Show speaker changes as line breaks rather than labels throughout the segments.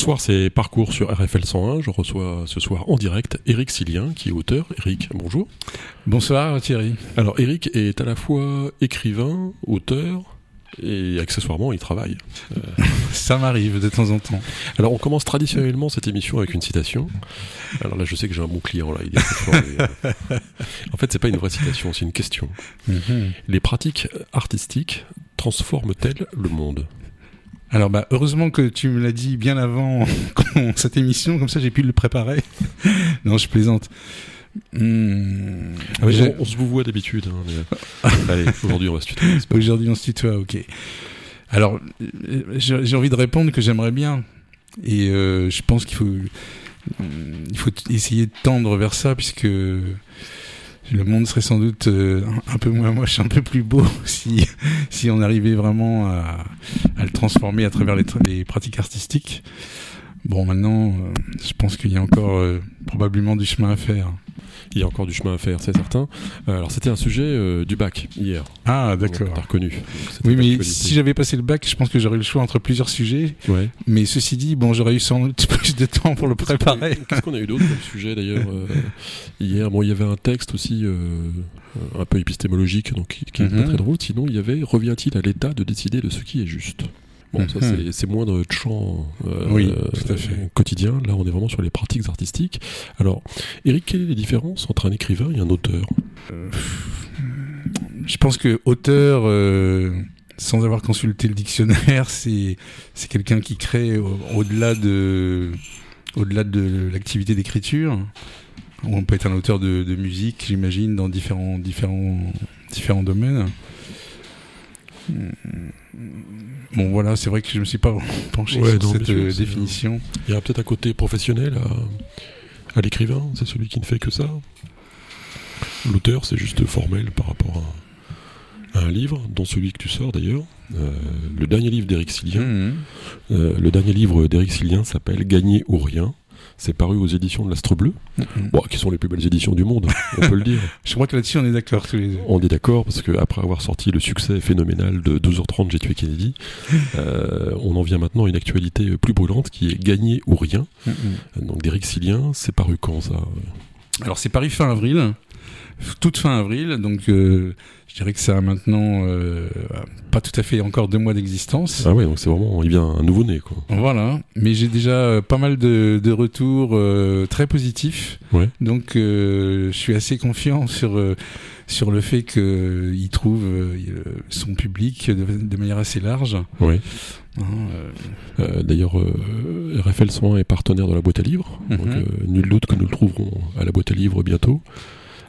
Bonsoir, c'est Parcours sur RFL 101. Je reçois ce soir en direct Eric Silien, qui est auteur. Eric, bonjour.
Bonsoir Thierry.
Alors Eric est à la fois écrivain, auteur, et accessoirement il travaille.
Euh, Ça m'arrive de temps en temps.
Alors on commence traditionnellement cette émission avec une citation. Alors là je sais que j'ai un bon client là. Il est fort, mais, euh, En fait c'est pas une vraie citation, c'est une question.
Mhm.
Les pratiques artistiques transforment-elles le monde?
Alors bah heureusement que tu me l'as dit bien avant cette émission, comme ça j'ai pu le préparer. non, je plaisante. Hmm,
Ah oui, on, on se vous voit d'habitude. hein, mais- Allez, aujourd'hui on va se tutoyer.
Aujourd'hui on se tutoie, ok. Alors euh, j'ai envie de répondre que j'aimerais bien. Et euh, je pense qu'il faut, il faut essayer de tendre vers ça puisque le monde serait sans doute euh, un peu moins moche, un peu plus beau si, si on arrivait vraiment à, à le transformer à travers les, tra- les pratiques artistiques. Bon, maintenant, euh, je pense qu'il y a encore euh, probablement du chemin à faire.
Il y a encore du chemin à faire, c'est certain. Euh, Alors c'était un sujet du bac hier.
Ah, d'accord.
T'as reconnu.
Oui, mais si j'avais passé le bac, je pense que j'aurais eu le choix entre plusieurs sujets.
Ouais.
Mais ceci dit, bon, j'aurais eu sans doute plus de temps pour le préparer.
Qu'est-ce qu'on a eu d'autre comme sujet d'ailleurs hier? Bon, il y avait un texte aussi un peu épistémologique, donc qui, qui est pas
Mhm.
très drôle. Sinon, il y avait revient-il à l'État de décider de ce qui est juste Bon, ça
Mhm.
c'est- c'est moins de champ euh,
Oui, tout à fait.
euh, quotidien. Là, on est vraiment sur les pratiques artistiques. Alors, Eric, quelle est la différence entre un écrivain et un auteur?
Je pense que auteur, euh, sans avoir consulté le dictionnaire, c'est c'est quelqu'un qui crée au- au-delà de au-delà de l'activité d'écriture. On peut être un auteur de, de musique, j'imagine, dans différents différents différents domaines. Bon voilà, c'est vrai que je me suis pas penché
Ouais,
sur
non,
cette
sûr,
euh, définition.
Il y a peut-être un côté professionnel à, à l'écrivain, c'est celui qui ne fait que ça. L'auteur, c'est juste formel par rapport à, à un livre, dont celui que tu sors d'ailleurs. Euh, le dernier livre d'Éric Silien.
Mhm.
Euh, le dernier livre d'Éric Silien s'appelle Gagner ou rien. C'est paru aux éditions de l'Astre Bleu,
Mhm.
bon, qui sont les plus belles éditions du monde, on peut le dire.
Je crois que là-dessus on est d'accord tous les deux.
On est d'accord parce que après avoir sorti le succès phénoménal de 12h30 J'ai tué Kennedy, euh, on en vient maintenant à une actualité plus brûlante qui est Gagner ou rien.
Mhm.
Donc d'Éric Silien, c'est paru quand ça?
Alors c'est paru fin avril, toute fin avril, donc euh, je dirais que ça a maintenant euh, pas tout à fait encore deux mois d'existence.
Ah ouais, donc c'est vraiment, il vient un nouveau-né quoi.
Voilà, mais j'ai déjà euh, pas mal de, de retours euh, très positifs,
Ouais.
donc je suis assez confiant sur sur le fait qu'il trouve son public de, de manière assez large.
Ouais.
Hein, euh,
D'ailleurs, euh, RFL 101 est partenaire de la boîte à livres, donc
Mhm.
euh, nul doute que nous le trouverons à la boîte à livres bientôt.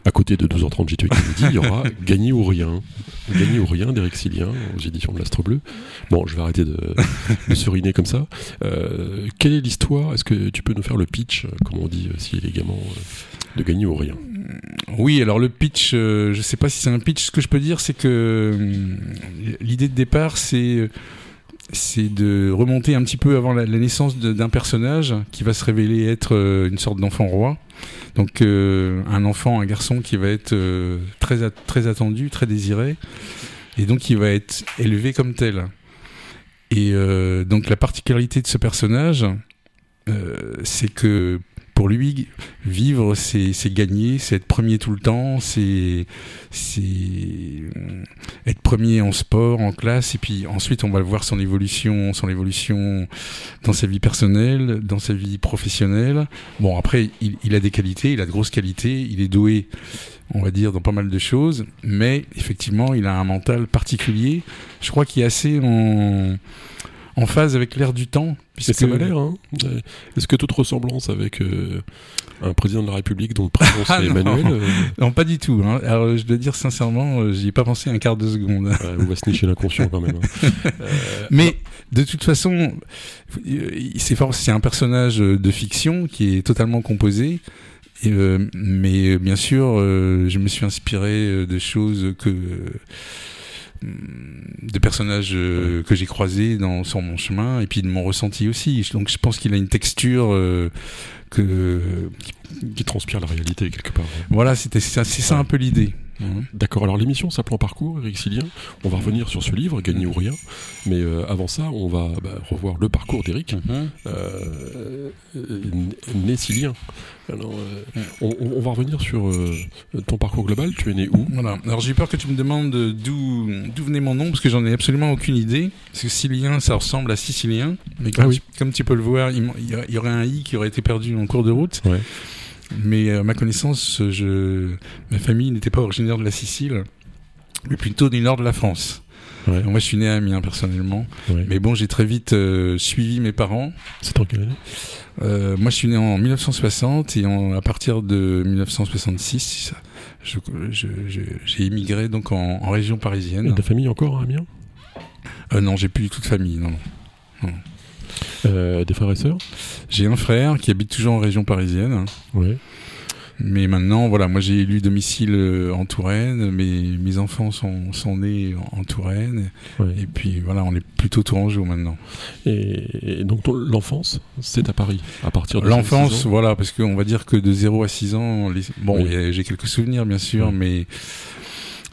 À côté de 12h30 J'ai tué Kennedy, il y aura Gagner ou rien. Gagner ou rien d'Éric Silien aux éditions de l'Astre Bleu. Bon, je vais arrêter de, de suriner comme ça. Euh, quelle est l'histoire? Est-ce que tu peux nous faire le pitch, euh, comme on dit euh, si élégamment, de Gagner ou rien?
Oui, alors le pitch, euh, je sais pas si c'est un pitch. Ce que je peux dire, c'est que l'idée de départ, c'est c'est de remonter un petit peu avant la, naissance d'un personnage qui va se révéler être euh, une sorte d'enfant roi. Donc euh, un enfant, un garçon qui va être euh, très très attendu, très désiré, et donc il va être élevé comme tel. Et donc la particularité de ce personnage, c'est que pour lui, vivre, c'est gagner, c'est être premier tout le temps, c'est euh, être premier en sport, en classe, et puis ensuite on va voir son évolution, son évolution dans sa vie personnelle, dans sa vie professionnelle. Bon, après, il, il a des qualités, il a de grosses qualités, il est doué, on va dire, dans pas mal de choses, mais effectivement, il a un mental particulier. Je crois qu'il est assez en en phase avec l'air du temps. Puisque-
m'a l'air, hein Euh, Est-ce que toute ressemblance avec euh, un président de la République dont le prénom
Ah
c'est. Emmanuel euh,
Non, pas du tout. Hein. Alors, je dois dire sincèrement, j'y ai pas pensé un quart de seconde.
ouais, on va se nicher l'inconscient quand même. hein. Euh,
Mais de toute façon, c'est fort- c'est un personnage de fiction qui est totalement composé. Et, euh, mais bien sûr, euh, je me suis inspiré de choses que de personnages euh, que j'ai croisés dans, sur mon chemin et puis de mon ressenti aussi. Donc je pense qu'il a une texture euh, que
qui transpire la réalité quelque part.
Voilà, c'était c'est ça un peu l'idée.
D'accord, alors l'émission s'appelle Parcours, Eric Silien. On va revenir sur ce livre, Gagner ou rien. Mais euh, avant ça, on va bah, revoir le parcours d'Eric, mhm. euh, né Silien. Alors, euh, on, va revenir sur ton parcours global. Tu es né où?
Voilà. Alors j'ai peur que tu me demandes d'où venait mon nom, parce que j'en ai absolument aucune idée. Parce que Silien, ça ressemble à Sicilien. Mais comme, ah tu, comme tu peux le voir, il, y aurait un i qui aurait été perdu en cours de route. Ouais. Mais à ma connaissance, je... ma famille n'était pas originaire de la Sicile, mais plutôt du nord de la France. Moi, je suis né à Amiens personnellement, mais bon, j'ai très vite euh, suivi mes parents.
C'est en quelle année?
Euh, Moi, je suis né en 1960 et à partir de 1966, j'ai immigré donc en, région parisienne.
ta famille encore à Amiens?
Euh, Non, j'ai plus du tout de famille, non. non.
Euh, des frères et sœurs
J'ai un frère qui habite toujours en région parisienne.
Oui.
Mais maintenant, voilà, moi j'ai élu domicile euh, en Touraine, mes, mes enfants sont, sont nés en Touraine, et puis voilà, on est plutôt tourangeau maintenant.
Et, donc l'enfance, c'est à Paris, à partir de
L'enfance, voilà, parce qu'on va dire que de 0 à 6 ans, bon, j'ai quelques souvenirs bien sûr, mais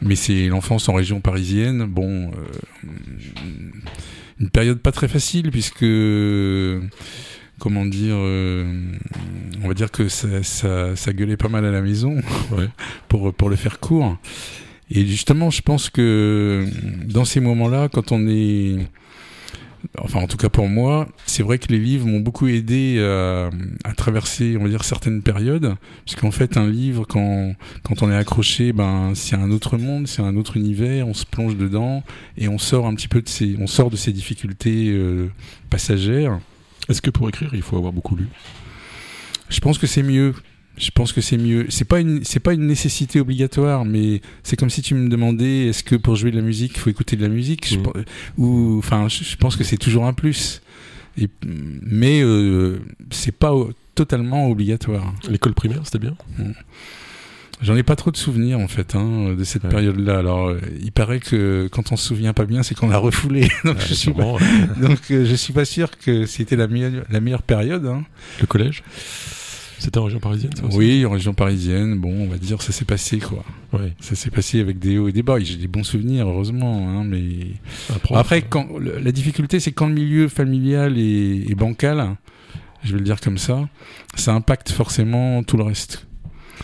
mais c'est l'enfance en région parisienne. Bon, euh, une période pas très facile puisque comment dire, euh, on va dire que ça, ça, ça, gueulait pas mal à la maison, pour, pour le faire court. Et justement, je pense que dans ces moments-là, quand on est enfin en tout cas pour moi, c'est vrai que les livres m'ont beaucoup aidé à, traverser, on va dire, certaines périodes, puisqu'en fait un livre, quand, quand on est accroché, ben c'est un autre monde, c'est un autre univers, on se plonge dedans et on sort un petit peu de ces, on sort de ces difficultés euh, passagères.
Est-ce que pour écrire, il faut avoir beaucoup lu?
Je pense que c'est mieux. Je pense que c'est mieux. C'est pas une, c'est pas une nécessité obligatoire, mais c'est comme si tu me demandais est-ce que pour jouer de la musique, il faut écouter de la musique, mmh. ou, enfin, je, pense que c'est toujours un plus. Et, mais euh, c'est pas totalement obligatoire.
L'école primaire, c'était bien?
Mmh. J'en ai pas trop de souvenirs en fait hein, de cette période-là. Alors, euh, il paraît que quand on se souvient pas bien, c'est qu'on a refoulé. donc, je suis pas, donc euh, je suis pas sûr que c'était la meilleure, la meilleure période. Hein.
Le collège? C'était en région parisienne, ça aussi
Oui, en région parisienne. Bon, on va dire, ça s'est passé, quoi.
Ouais.
Ça s'est passé avec des hauts et des bas. J'ai des bons souvenirs, heureusement. Hein, mais après, quand la difficulté, c'est quand le milieu familial est, est bancal, je vais le dire comme ça, ça impacte forcément tout le reste.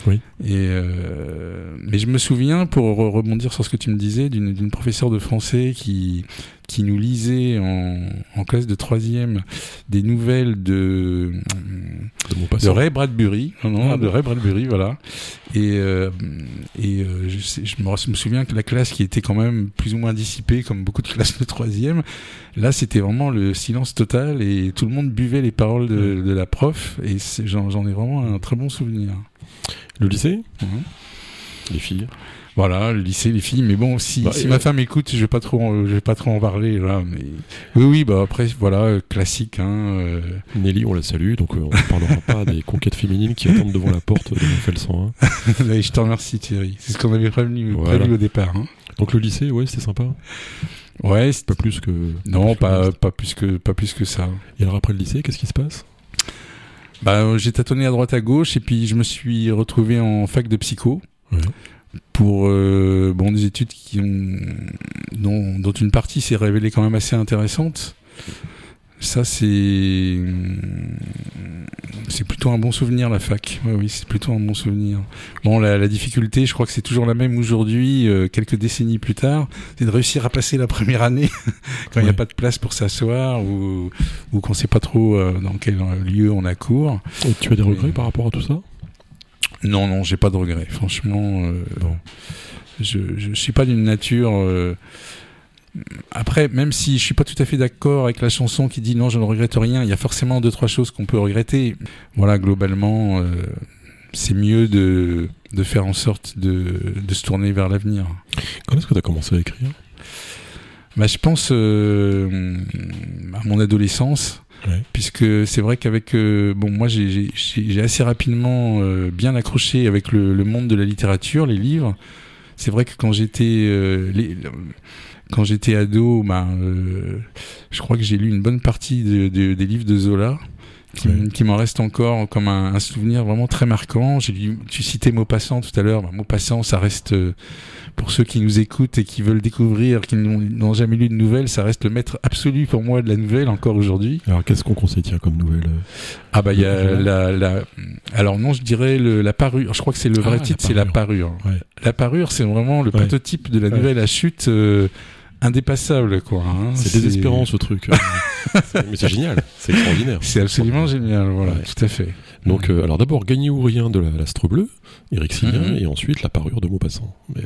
Oui.
Et euh, mais je me souviens, pour rebondir sur ce que tu me disais, d'une professeure de français qui qui nous lisait en, en classe de troisième des nouvelles de
de, de
Ray Bradbury, non, non, ah de Ray Bradbury, voilà. Et euh, et euh, je, sais, je, me, souviens que la classe qui était quand même plus ou moins dissipée, comme beaucoup de classes de troisième, là c'était vraiment le silence total et tout le monde buvait les paroles de, de la prof. Et j'en ai vraiment un très bon souvenir.
Le lycée? Mhm. Les filles?
Voilà, le lycée, les filles. Mais bon, si, bah, si ma femme écoute, je vais pas trop, je vais pas trop en parler là. Mais oui, oui, bah après, voilà, euh, classique. Hein, euh.
Nelly, on la salue, donc euh, on ne parlera pas des conquêtes féminines qui attendent devant la porte de Montfel 101.
je te remercie Thierry. C'est ce qu'on avait prévenu, au départ. Hein.
Donc le lycée, ouais, c'était sympa.
Ouais,
pas plus que.
Non, pas, pas plus que, pas plus que ça.
Et alors après le lycée, qu'est-ce qui se passe?
Bah, j'ai tâtonné à droite à gauche et puis je me suis retrouvé en fac de psycho. Pour euh, bon, des études qui ont, dont, dont une partie s'est révélée quand même assez intéressante. Ça, c'est c'est plutôt un bon souvenir la fac. Oui, oui, c'est plutôt un bon souvenir. Bon, la, difficulté, je crois que c'est toujours la même aujourd'hui, euh, quelques décennies plus tard, c'est de réussir à passer la première année quand il n'y a pas de place pour s'asseoir ou ou qu'on sait pas trop euh, dans quel lieu on a cours.
Et tu as des regrets par rapport à tout ça?
Non, non, j'ai pas de regrets. Franchement, euh, bon. je je suis pas d'une nature après, même si je suis pas tout à fait d'accord avec la chanson qui dit non, je ne regrette rien, il y a forcément deux trois choses qu'on peut regretter. Voilà, globalement, euh, c'est mieux de, de faire en sorte de, de se tourner vers l'avenir.
Quand est-ce que tu as commencé à écrire?
Bah, je pense euh, à mon adolescence. Puisque c'est vrai qu'avec euh, bon moi j'ai assez rapidement bien accroché avec le, le, monde de la littérature, les livres. C'est vrai que quand j'étais quand j'étais ado, bah, euh, je crois que j'ai lu une bonne partie de, des livres de Zola qui, m'en reste encore comme un, un souvenir vraiment très marquant. J'ai lu, tu citais Maupassant tout à l'heure. Bah, Maupassant, ça reste euh, pour ceux qui nous écoutent et qui veulent découvrir, qui n'ont jamais lu de nouvelles, ça reste le maître absolu pour moi de la nouvelle encore aujourd'hui.
Alors, qu'est-ce qu'on conseille tiens, comme nouvelle euh
Ah bah il y a la, la alors non je dirais le, la parure je crois que c'est le vrai
Ah,
titre c'est la parure la parure c'est vraiment le
Ouais.
prototype de la
Ouais.
nouvelle à chute euh, indépassable quoi hein.
C'est désespérant ce truc. Mais c'est génial, c'est extraordinaire.
c'est absolument génial voilà
Ouais.
tout à fait
Donc, euh, alors d'abord, Gagner ou rien de la- l'astre bleu, Eric Sillien,
Mhm.
et ensuite la parure de Maupassant. Mais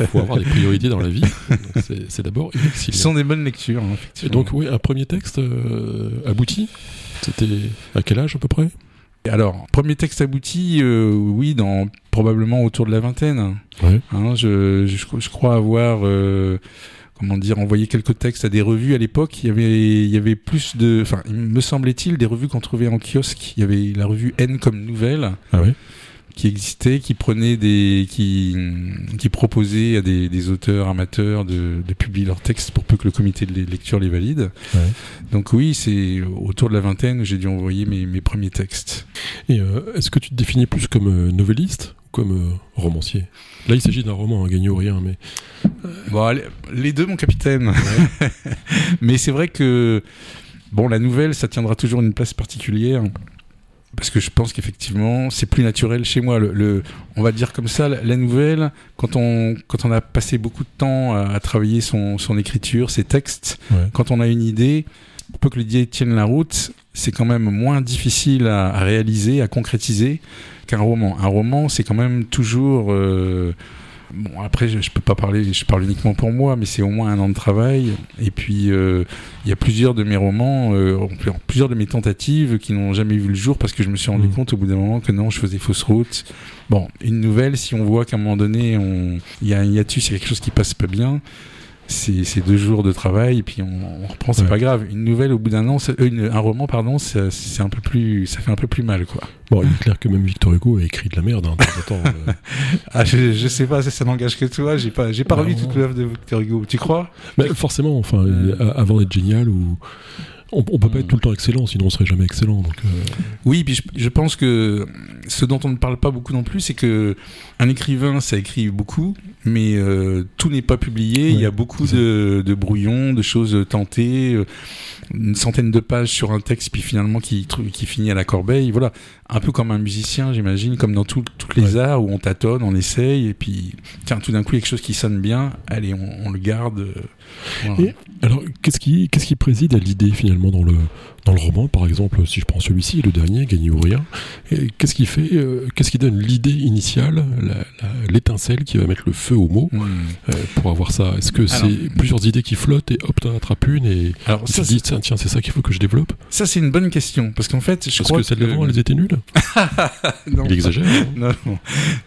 il faut avoir des priorités dans la vie. C'est d'abord Eric
ce
Sillien.
sont des bonnes lectures hein,
Et
effectivement
donc, oui, un premier texte euh, abouti. C'était à quel âge à peu près?
Alors premier texte abouti euh, oui dans probablement autour de la vingtaine
Ouais.
Hein, je, je, je crois avoir euh, comment dire envoyé quelques textes à des revues à l'époque. Il y avait il y avait plus de, enfin il me semblait-il des revues qu'on trouvait en kiosque. Il y avait la revue N comme nouvelle
Ah
qui existait, qui prenait des, qui qui proposait à des, des auteurs amateurs de, de publier leurs textes pour peu que le comité de lecture les valide.
Ouais.
Donc oui, c'est autour de la vingtaine que j'ai dû envoyer mes, mes premiers textes.
Et euh, est-ce que tu te définis plus comme euh, novelliste comme euh, romancier Là, il s'agit d'un roman, un Gagner ou rien, mais
Bon, allez, les deux, mon capitaine. Mais c'est vrai que bon, la nouvelle, ça tiendra toujours une place particulière. Parce que je pense qu'effectivement, c'est plus naturel chez moi. Le, le- on va dire comme ça, la, nouvelle, quand on, quand on a passé beaucoup de temps à, à travailler son, son écriture, ses textes,
Ouais.
quand on a une idée, peu que l'idée tienne la route, c'est quand même moins difficile à, à réaliser, à concrétiser qu'un roman. Un roman, c'est quand même toujours. euh, Bon, après, je, je peux pas parler, je parle uniquement pour moi, mais c'est au moins un an de travail. Et puis, euh, il y a plusieurs de mes romans, euh, plusieurs de mes tentatives qui n'ont jamais vu le jour parce que je me suis rendu
Mhm.
compte au bout d'un moment que non, je faisais fausse route. Bon, une nouvelle, si on voit qu'à un moment donné, on- il y a un hiatus, il y a quelque chose qui passe pas bien, c'est deux jours de travail et puis on, on reprend, c'est
Ouais.
pas grave. Une nouvelle au bout d'un an, euh, une- un roman, pardon, ça- c'est un peu plus, ça fait un peu plus mal, quoi.
bon, il est clair que même Victor Hugo a écrit de la merde. Hein, temps euh.
Ah, je, je sais pas, ça, ça n'engage que toi. J'ai pas, j'ai pas
Non.
relu toute l'œuvre de Victor Hugo. Tu crois?
Mais forcément, enfin,
Euh.
avant d'être génial, ou on, on peut pas être tout le temps excellent, sinon on serait jamais excellent. Donc, euh,
Oui, puis je, je pense que ce dont on ne parle pas beaucoup non plus, c'est que un écrivain, ça écrit beaucoup, mais euh, tout n'est pas publié. Il y a beaucoup de, de brouillons, de choses tentées, euh, une centaine de pages sur un texte, puis finalement qui, qui finit à la corbeille. Voilà, un peu comme un musicien, j'imagine, comme dans toutes les
Ouais.
arts où on tâtonne, on essaye, et puis tiens, tout d'un coup, il y a quelque chose qui sonne bien. Allez, on, on le garde. voilà.
Et alors, qu'est-ce qui, qu'est-ce qui préside à l'idée finalement? Dans le, dans le roman, par exemple, si je prends celui-ci, le dernier, Gagner ou rien, qu'est-ce qui fait, euh, qu'est-ce qui donne l'idée initiale, l'étincelle qui va mettre le feu au mot
Hmm.
euh, pour avoir ça? Est-ce que c'est plusieurs idées qui flottent et hop, t'en attrapes une et
Alors
tu te dis tiens, tiens, c'est ça qu'il faut que je développe?
Ça, c'est une bonne question. Parce qu'en fait, je
Parce
crois
que celle d'avant, elles étaient nulles?
Non.
Il exagère. hein
non, non.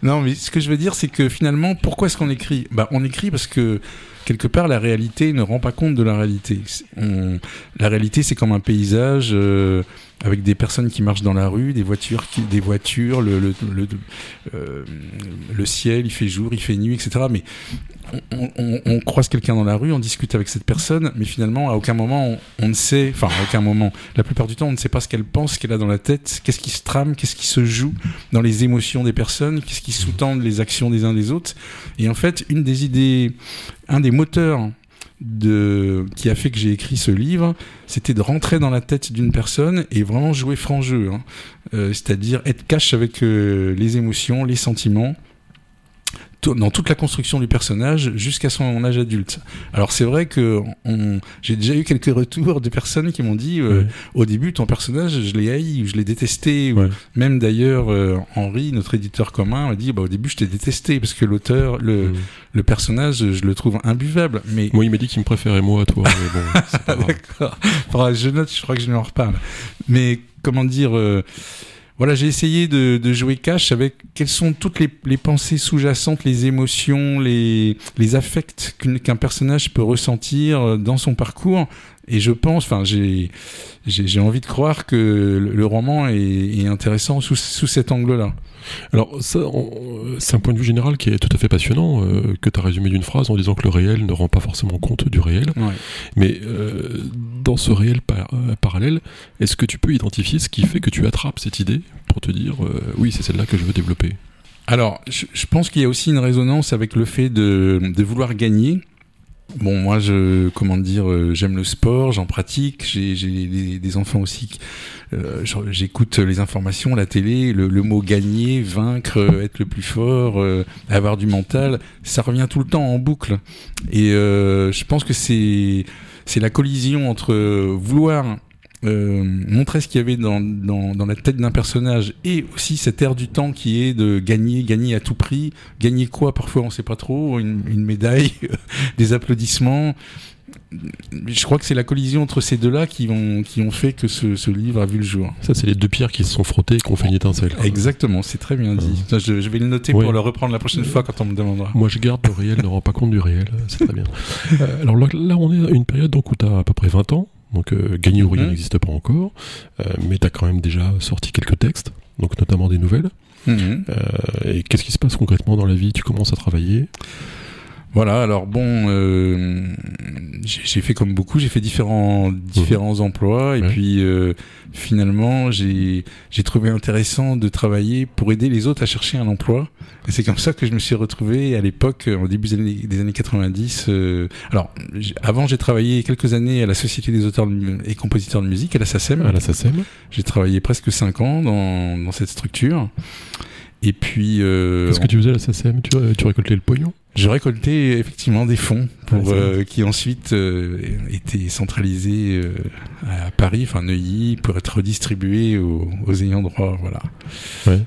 non, mais ce que je veux dire, c'est que finalement, pourquoi est-ce qu'on écrit? Bah, On écrit parce que quelque part, la réalité ne rend pas compte de la réalité. On- La réalité, c'est comme un paysage euh, avec des personnes qui marchent dans la rue, des voitures, des voitures, euh, le ciel, il fait jour, il fait nuit, etc. Mais on croise quelqu'un dans la rue, on discute avec cette personne, mais finalement, à aucun moment, on, on ne sait, enfin, à aucun moment, la plupart du temps, on ne sait pas ce qu'elle pense, ce qu'elle a dans la tête, qu'est-ce qui se trame, qu'est-ce qui se joue dans les émotions des personnes, qu'est-ce qui sous-tend les actions des uns des autres. Et en fait, une des idées, un des moteurs de, qui a fait que j'ai écrit ce livre, c'était de rentrer dans la tête d'une personne et vraiment jouer franc jeu. hein. Euh, C'est-à-dire être cash avec euh, les émotions, les sentiments, dans toute la construction du personnage jusqu'à son âge adulte. Alors c'est vrai que j'ai déjà eu quelques retours de personnes qui m'ont dit euh,
Ouais.
au début ton personnage je l'ai haï ou je l'ai détesté ou même d'ailleurs euh, Henri notre éditeur commun m'a dit bah au début je t'ai détesté parce que l'auteur le, le personnage je le trouve imbuvable mais
Moi, il m'a dit qu'il me préférait moi à toi, mais bon.
D'accord. Je note, je crois que je lui en reparle. Mais comment dire, euh, voilà, j'ai essayé de, de jouer cash avec quelles sont toutes les, pensées sous-jacentes, les émotions, les, les affects qu'un personnage peut ressentir euh, dans son parcours. Et je pense, enfin, j'ai, j'ai, envie de croire que le, roman est, intéressant sous, sous cet angle-là.
Alors, ça, c'est un point de vue général qui est tout à fait passionnant, euh, que tu as résumé d'une phrase en disant que le réel ne rend pas forcément compte du réel. Mais euh, dans ce réel euh, parallèle, est-ce que tu peux identifier ce qui fait que tu attrapes cette idée pour te dire, oui, c'est celle-là que je veux développer?
Alors, je, pense qu'il y a aussi une résonance avec le fait de, de vouloir gagner. Bon, moi, je, comment dire, euh, j'aime le sport, j'en pratique. J'ai des, enfants aussi. Euh, J'écoute les informations, la télé, le, le, mot gagner, vaincre, euh, être le plus fort, euh, avoir du mental, ça revient tout le temps en boucle. Et je pense que c'est c'est la collision entre vouloir euh, montrer ce qu'il y avait dans, dans, dans la tête d'un personnage et aussi cette ère du temps qui est de gagner, gagner à tout prix. Gagner quoi? Parfois on sait pas trop, une, une médaille, des applaudissements. Je crois que c'est la collision entre ces deux-là qui ont, qui ont fait que ce, ce, livre a vu le jour.
Ça, c'est les deux pierres qui se sont frottées et qui ont fait une étincelle.
Exactement, c'est très bien dit. je, je, vais le noter pour le reprendre la prochaine fois quand on me demandera.
Moi, je garde le réel, ne rend pas compte du réel. C'est très bien. Euh, alors là, là, on est à une période donc, où tu as à peu près 20 ans. Donc euh, rien mhm. n'existe pas encore, euh, mais tu as quand même déjà sorti quelques textes, donc notamment des nouvelles. Mhm. Euh, et qu'est-ce qui se passe concrètement dans la vie? Tu commences à travailler?
Voilà, alors bon, euh, j'ai fait comme beaucoup, j'ai fait différents différents emplois et puis euh, finalement j'ai j'ai trouvé intéressant de travailler pour aider les autres à chercher un emploi. Et c'est comme ça que je me suis retrouvé à l'époque, au début des années, des années 90. Euh, alors avant j'ai travaillé quelques années à la Société des auteurs et compositeurs de musique, à la SACEM.
À la SACEM.
J'ai travaillé presque cinq ans dans dans cette structure. Et puis.
Euh, Qu'est-ce que tu faisais à la SACEM tu, tu récoltais le pognon?
Je récoltais effectivement des fonds pour euh, qui ensuite euh, étaient centralisés euh, à Paris, enfin Neuilly, pour être redistribués aux, aux ayants droit, voilà. Ouais.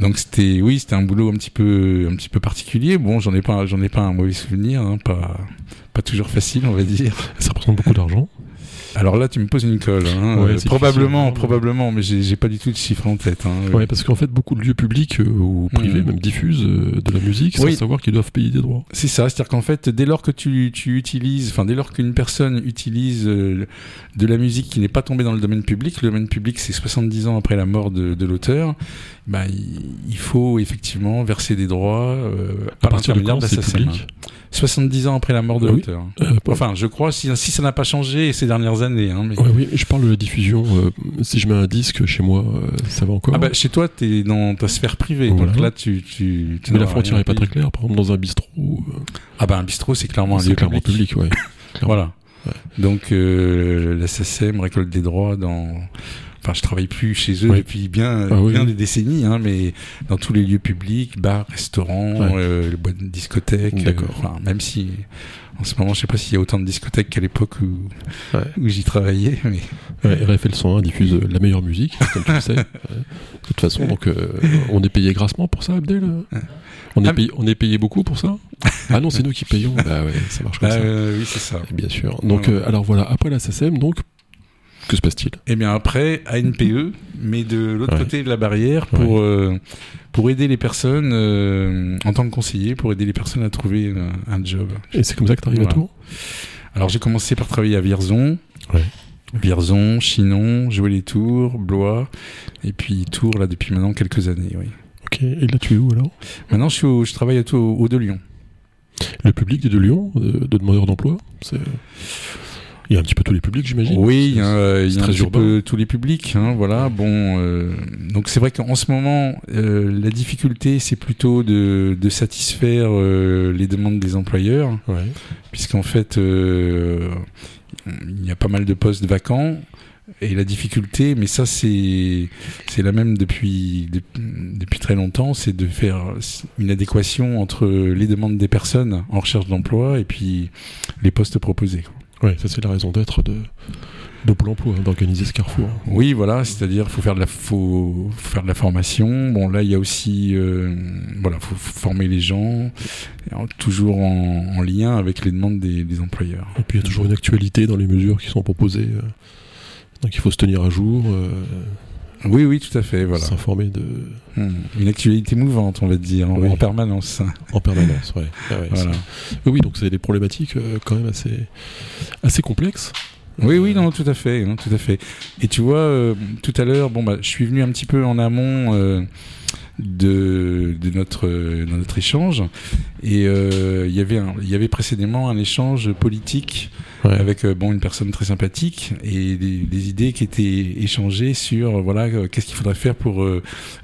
Donc c'était, oui, c'était un boulot un petit peu, un petit peu particulier. Bon, j'en ai pas, j'en ai pas un mauvais souvenir, hein, pas, pas toujours facile, on va dire.
Ça représente beaucoup d'argent.
Alors là, tu me poses une colle. Hein. Euh, probablement, probablement, mais j'ai pas du tout de chiffre en tête. Hein.
Ouais, parce qu'en fait, beaucoup de lieux publics euh, ou privés hmm. même diffusent euh, de la musique sans savoir qu'ils doivent payer des droits.
C'est ça, c'est-à-dire qu'en fait, dès lors que tu, tu utilises, enfin, dès lors qu'une personne utilise de la musique qui n'est pas tombée dans le domaine public, le domaine public, c'est 70 ans après la mort de, de l'auteur, bah, il faut effectivement verser des droits euh,
à partir de quand c'est public?
70 ans après la mort de ah l'auteur. Euh, enfin, je crois, si, si ça n'a pas changé ces dernières années. Hein, mais...
oui, je parle de la diffusion. Euh, si je mets un disque chez moi, euh, ça va encore
ah bah, Chez toi, tu es dans ta sphère privée. Donc là, tu. tu,
mais la frontière n'est pas très claire. Par exemple, dans un bistrot.
Ah bah, un bistrot, c'est clairement un lieu
clairement public. public ouais.
voilà. Ouais. Donc, la SSM récolte des droits dans enfin je travaille plus chez eux depuis bien, ah bien des décennies, hein, mais dans tous les lieux publics, bars, restaurants, euh, les boîtes de discothèques,
D'accord.
Euh, enfin, même si en ce moment je sais pas s'il y a autant de discothèques qu'à l'époque où, où j'y travaillais. Mais...
Ouais, RFL 101 diffuse la meilleure musique, comme tu le sais. de toute façon, donc euh, on est payé grassement pour ça, Abdel on est, ah, payé, on est payé beaucoup pour ça? Ah non, c'est nous qui payons. Bah ouais, ça marche comme
bah,
ça.
oui, c'est ça.
Bien sûr. Donc, alors voilà, après la SACEM, donc que se passe-t-il?
Eh bien après, ANPE, mais de l'autre côté de la barrière pour, euh, pour aider les personnes, euh, en tant que conseiller, pour aider les personnes à trouver euh, un, job.
Et c'est comme ça que tu arrives à Tours?
Alors j'ai commencé par travailler à Vierzon. Vierzon, Chinon, jouer les Tours, Blois, et puis Tours là depuis maintenant quelques années. Oui.
Ok, et là tu es où alors?
Maintenant je, suis je travaille au, au de Lyon.
Le public de Lyon, de demandeurs d'emploi, c'est il y a un petit peu tous les publics, j'imagine.
Oui, il y a, un petit peu tous les publics. Hein, voilà. Bon, euh, donc c'est vrai qu'en ce moment, euh, la difficulté, c'est plutôt de, de satisfaire euh, les demandes des employeurs, ouais. puisqu'en fait, il y a pas mal de postes vacants. Et la difficulté, mais ça c'est c'est la même depuis depuis très longtemps, c'est de faire une adéquation entre les demandes des personnes en recherche d'emploi et puis les postes proposés.
Oui, ça c'est la raison d'être de, de Pôle emploi, hein, d'organiser ce carrefour.
Oui, voilà, c'est-à-dire faut faire de la faut, faire de la formation. Bon, là il y a aussi euh, voilà, faut former les gens, toujours en, lien avec les demandes des, employeurs.
Et puis il y a toujours une actualité dans les mesures qui sont proposées, euh, donc il faut se tenir à jour. Euh,
oui, oui, tout à fait. Voilà.
S'informer de.
Hmm. Une actualité mouvante, on va dire, en, permanence.
En permanence, ouais. Ah oui, donc c'est des problématiques euh, quand même assez, assez complexes.
Oui, oui, non, tout à fait, hein, tout à fait. Et tu vois, euh, tout à l'heure, bon, bah, je suis venu un petit peu en amont euh, de, de notre, de notre échange, et euh, il y avait, un- il y avait précédemment un échange politique
Ouais.
avec euh, bon une personne très sympathique et des, des idées qui étaient échangées sur euh, voilà qu'est-ce qu'il faudrait faire pour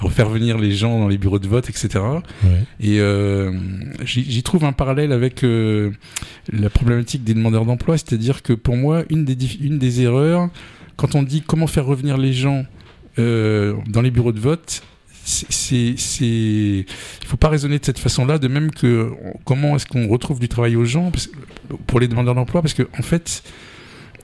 refaire venir les gens dans les bureaux de vote, etc.
Ouais.
Et j'y trouve un parallèle avec la problématique des demandeurs d'emploi, c'est-à-dire que pour moi, une des, dif- une des erreurs, quand on dit comment faire revenir les gens euh, dans les bureaux de vote, c'est, c'est, il faut pas raisonner de cette façon-là, de même que comment est-ce qu'on retrouve du travail aux gens pour les demandeurs d'emploi, parce que en fait,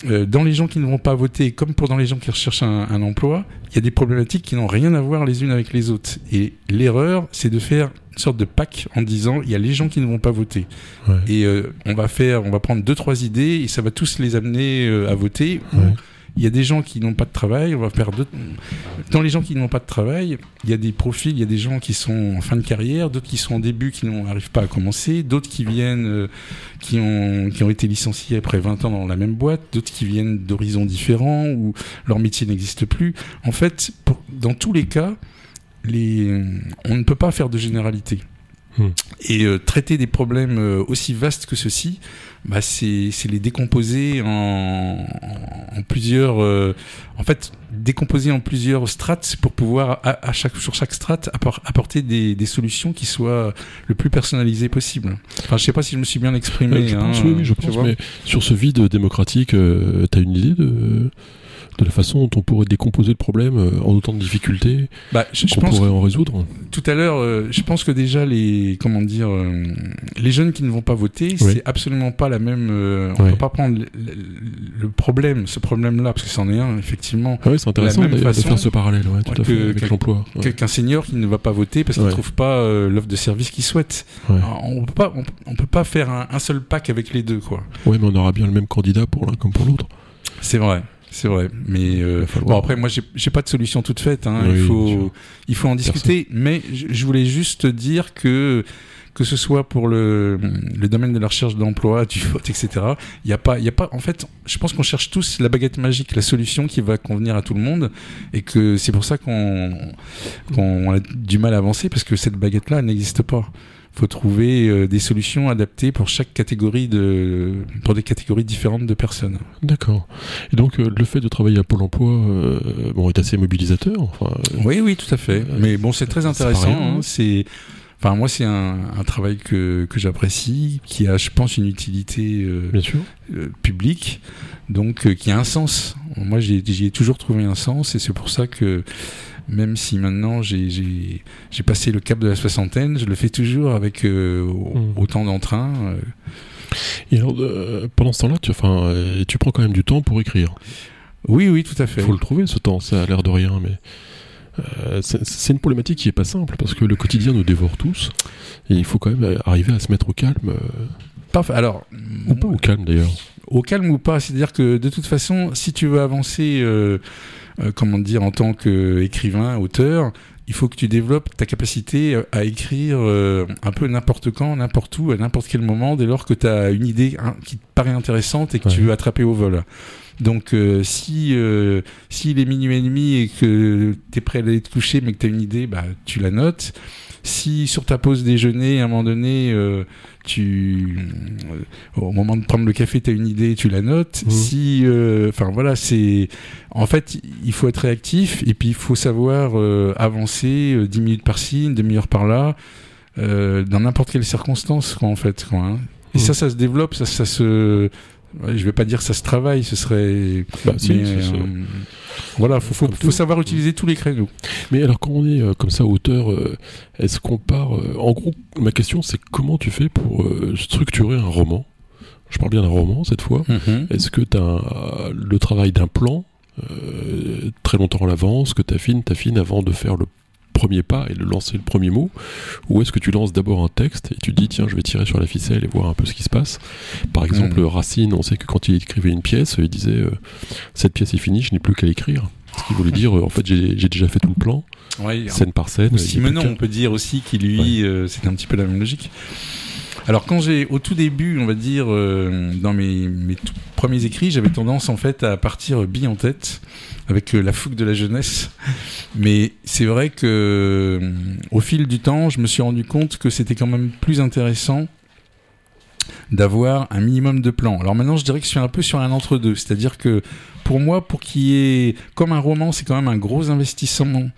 euh, dans les gens qui ne vont pas voter, comme pour dans les gens qui recherchent un, un emploi, il y a des problématiques qui n'ont rien à voir les unes avec les autres. Et l'erreur, c'est de faire une sorte de pack en disant il y a les gens qui ne vont pas voter.
Ouais.
Et euh, on va faire, on va prendre deux trois idées et ça va tous les amener euh, à voter. Ou. Il y a des gens qui n'ont pas de travail, on va faire. Dans les gens qui n'ont pas de travail, il y a des profils, il y a des gens qui sont en fin de carrière, d'autres qui sont en début, qui n'arrivent pas à commencer, d'autres qui viennent, euh, qui, ont, été licenciés après 20 ans dans la même boîte, d'autres qui viennent d'horizons différents, où leur métier n'existe plus. En fait, dans tous les cas, on ne peut pas faire de généralité.
Hmm.
Et euh, traiter des problèmes euh, aussi vastes que ceux-ci, bah, c'est les décomposer en, en plusieurs. euh, en fait, décomposer en plusieurs strates pour pouvoir, à, à chaque, sur chaque strate, appor- apporter des, des solutions qui soient le plus personnalisées possible. Enfin, je sais pas si je me suis bien exprimé.
Euh, je
hein,
pense, oui, oui, je
tu
pense, mais sur ce vide démocratique, euh, t'as une idée de, de la façon dont on pourrait décomposer le problème euh, en autant de difficultés
Bah, je,
qu'on
pense
pourrait en résoudre
tout à l'heure, euh, je pense que déjà les comment dire euh, les jeunes qui ne vont pas voter,
Oui.
c'est absolument pas la même. euh, on
Ouais.
peut pas prendre le, problème, ce problème-là, parce que c'en est un effectivement.
Ah oui, c'est intéressant de faire ce parallèle, ouais, tout à fait,
que-
avec
que-
l'emploi. Ouais.
Qu'un senior qui ne va pas voter parce qu'il ne trouve pas l'offre de service qu'il souhaite. Alors, on peut pas, on, on peut pas faire un, un seul pack avec les deux, quoi.
Ouais, mais on aura bien le même candidat pour l'un comme pour l'autre.
C'est vrai. C'est vrai, mais euh, bon après moi j'ai pas de solution toute faite. Hein.
Oui,
il faut il faut en discuter. Mais je, je voulais juste dire que que ce soit pour le, le domaine de la recherche d'emploi, du vote, etc. Il y a pas il y a pas en fait je pense qu'on cherche tous la baguette magique, la solution qui va convenir à tout le monde et que c'est pour ça qu'on qu'on a du mal à avancer parce que cette baguette là n'existe pas. Faut trouver euh, des solutions adaptées pour chaque catégorie de pour des catégories différentes de personnes.
D'accord. Et donc, euh, le fait de travailler à Pôle emploi euh, bon, est assez mobilisateur. Enfin,
Oui, oui, tout à fait. Mais bon, c'est très intéressant. hein. C'est, enfin, moi, c'est un, un travail que, que j'apprécie, qui a, je pense, une utilité euh,
bien sûr.
euh, publique, donc euh, qui a un sens. Moi, j'y ai toujours trouvé un sens, et c'est pour ça que même si maintenant j'ai- passé le cap de la soixantaine, je le fais toujours avec euh, au-
Mm.
autant d'entrain. euh.
Et alors, euh, pendant ce temps-là, tu, enfin, tu prends quand même du temps pour écrire.
Oui, oui, tout à fait.
Il faut le trouver, ce temps. Ça a l'air de rien, mais. c'est une problématique qui est pas simple parce que le quotidien nous dévore tous et il faut quand même arriver à se mettre au calme euh,
Parf- Alors,
ou pas au calme d'ailleurs.
au calme ou pas. C'est-à-dire que de toute façon, si tu veux avancer, euh, euh, comment dire, en tant qu'écrivain, auteur, il faut que tu développes ta capacité euh, à écrire euh, un peu n'importe quand, n'importe où, à n'importe quel moment, dès lors que tu as une idée hein, qui te paraît intéressante et que tu veux attraper au vol. Donc, euh, si euh, s'il est minuit et demi et que tu es prêt à aller te coucher, mais que tu as une idée, bah, tu la notes. Si sur ta pause déjeuner, à un moment donné, euh, tu, euh, au moment de prendre le café, tu as une idée, tu la notes.
Mhm.
Si, euh, enfin voilà, c'est, en fait, il faut être réactif et puis il faut savoir euh, avancer euh, 10 minutes par-ci, une demi-heure par-là, euh, dans n'importe quelle circonstance, quoi, en fait, quoi. hein. Et
Mhm.
ça, ça se développe, ça, ça se, je vais pas dire ça se travaille, ce serait,
Bah, si, ça.
euh, voilà, faut, faut, savoir utiliser tous les créneaux.
Mais alors quand on est euh, comme ça auteur, euh, est-ce qu'on part En gros, ma question c'est comment tu fais pour structurer un roman? Je parle bien d'un roman cette fois. Est-ce que tu as le travail d'un plan très longtemps à l'avance, que tu affines, t'affines avant de faire le premier pas et de lancer le premier mot Ou est-ce que tu lances d'abord un texte et tu dis tiens je vais tirer sur la ficelle et voir un peu ce qui se passe Par exemple
Mm.
Racine, on sait que quand il écrivait une pièce, il disait euh, cette pièce est finie, je n'ai plus qu'à l'écrire. Ce qui voulait dire euh, en fait j'ai déjà fait tout le plan,
Ouais,
scène par scène.
Simenon, on peut dire aussi qu'il lui, euh, c'est un petit peu la même logique. Alors quand j'ai au tout début, on va dire euh, dans mes, mes tout premiers écrits, j'avais tendance en fait à partir bille en tête avec euh, la fougue de la jeunesse. Mais c'est vrai que euh, au fil du temps, je me suis rendu compte que c'était quand même plus intéressant d'avoir un minimum de plans. Alors maintenant, je dirais que je suis un peu sur un entre-deux. C'est-à-dire que pour moi, pour qu'il y ait... Comme un roman, c'est quand même un gros investissement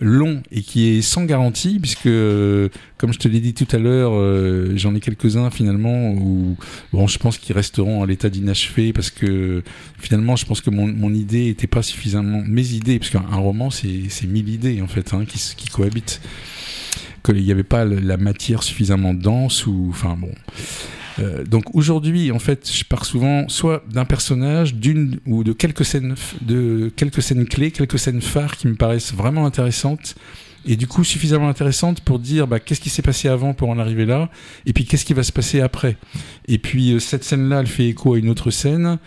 long et qui est sans garantie, puisque, euh, comme je te l'ai dit tout à l'heure, euh, j'en ai quelques-uns finalement où, bon, je pense qu'ils resteront à l'état d'inachevé parce que finalement, je pense que mon, mon idée était pas suffisamment, mes idées, parce qu'un roman, c'est mille idées en fait hein, qui, qui cohabitent, qu'il n'y avait pas la matière suffisamment dense ou, enfin bon. Euh, donc aujourd'hui, en fait, je pars souvent soit d'un personnage, d'une ou de quelques scènes, de quelques scènes clés, quelques scènes phares qui me paraissent vraiment intéressantes et du coup suffisamment intéressantes pour dire bah, qu'est-ce qui s'est passé avant pour en arriver là, et puis qu'est-ce qui va se passer après. Et puis euh, cette scène-là, elle fait écho à une autre scène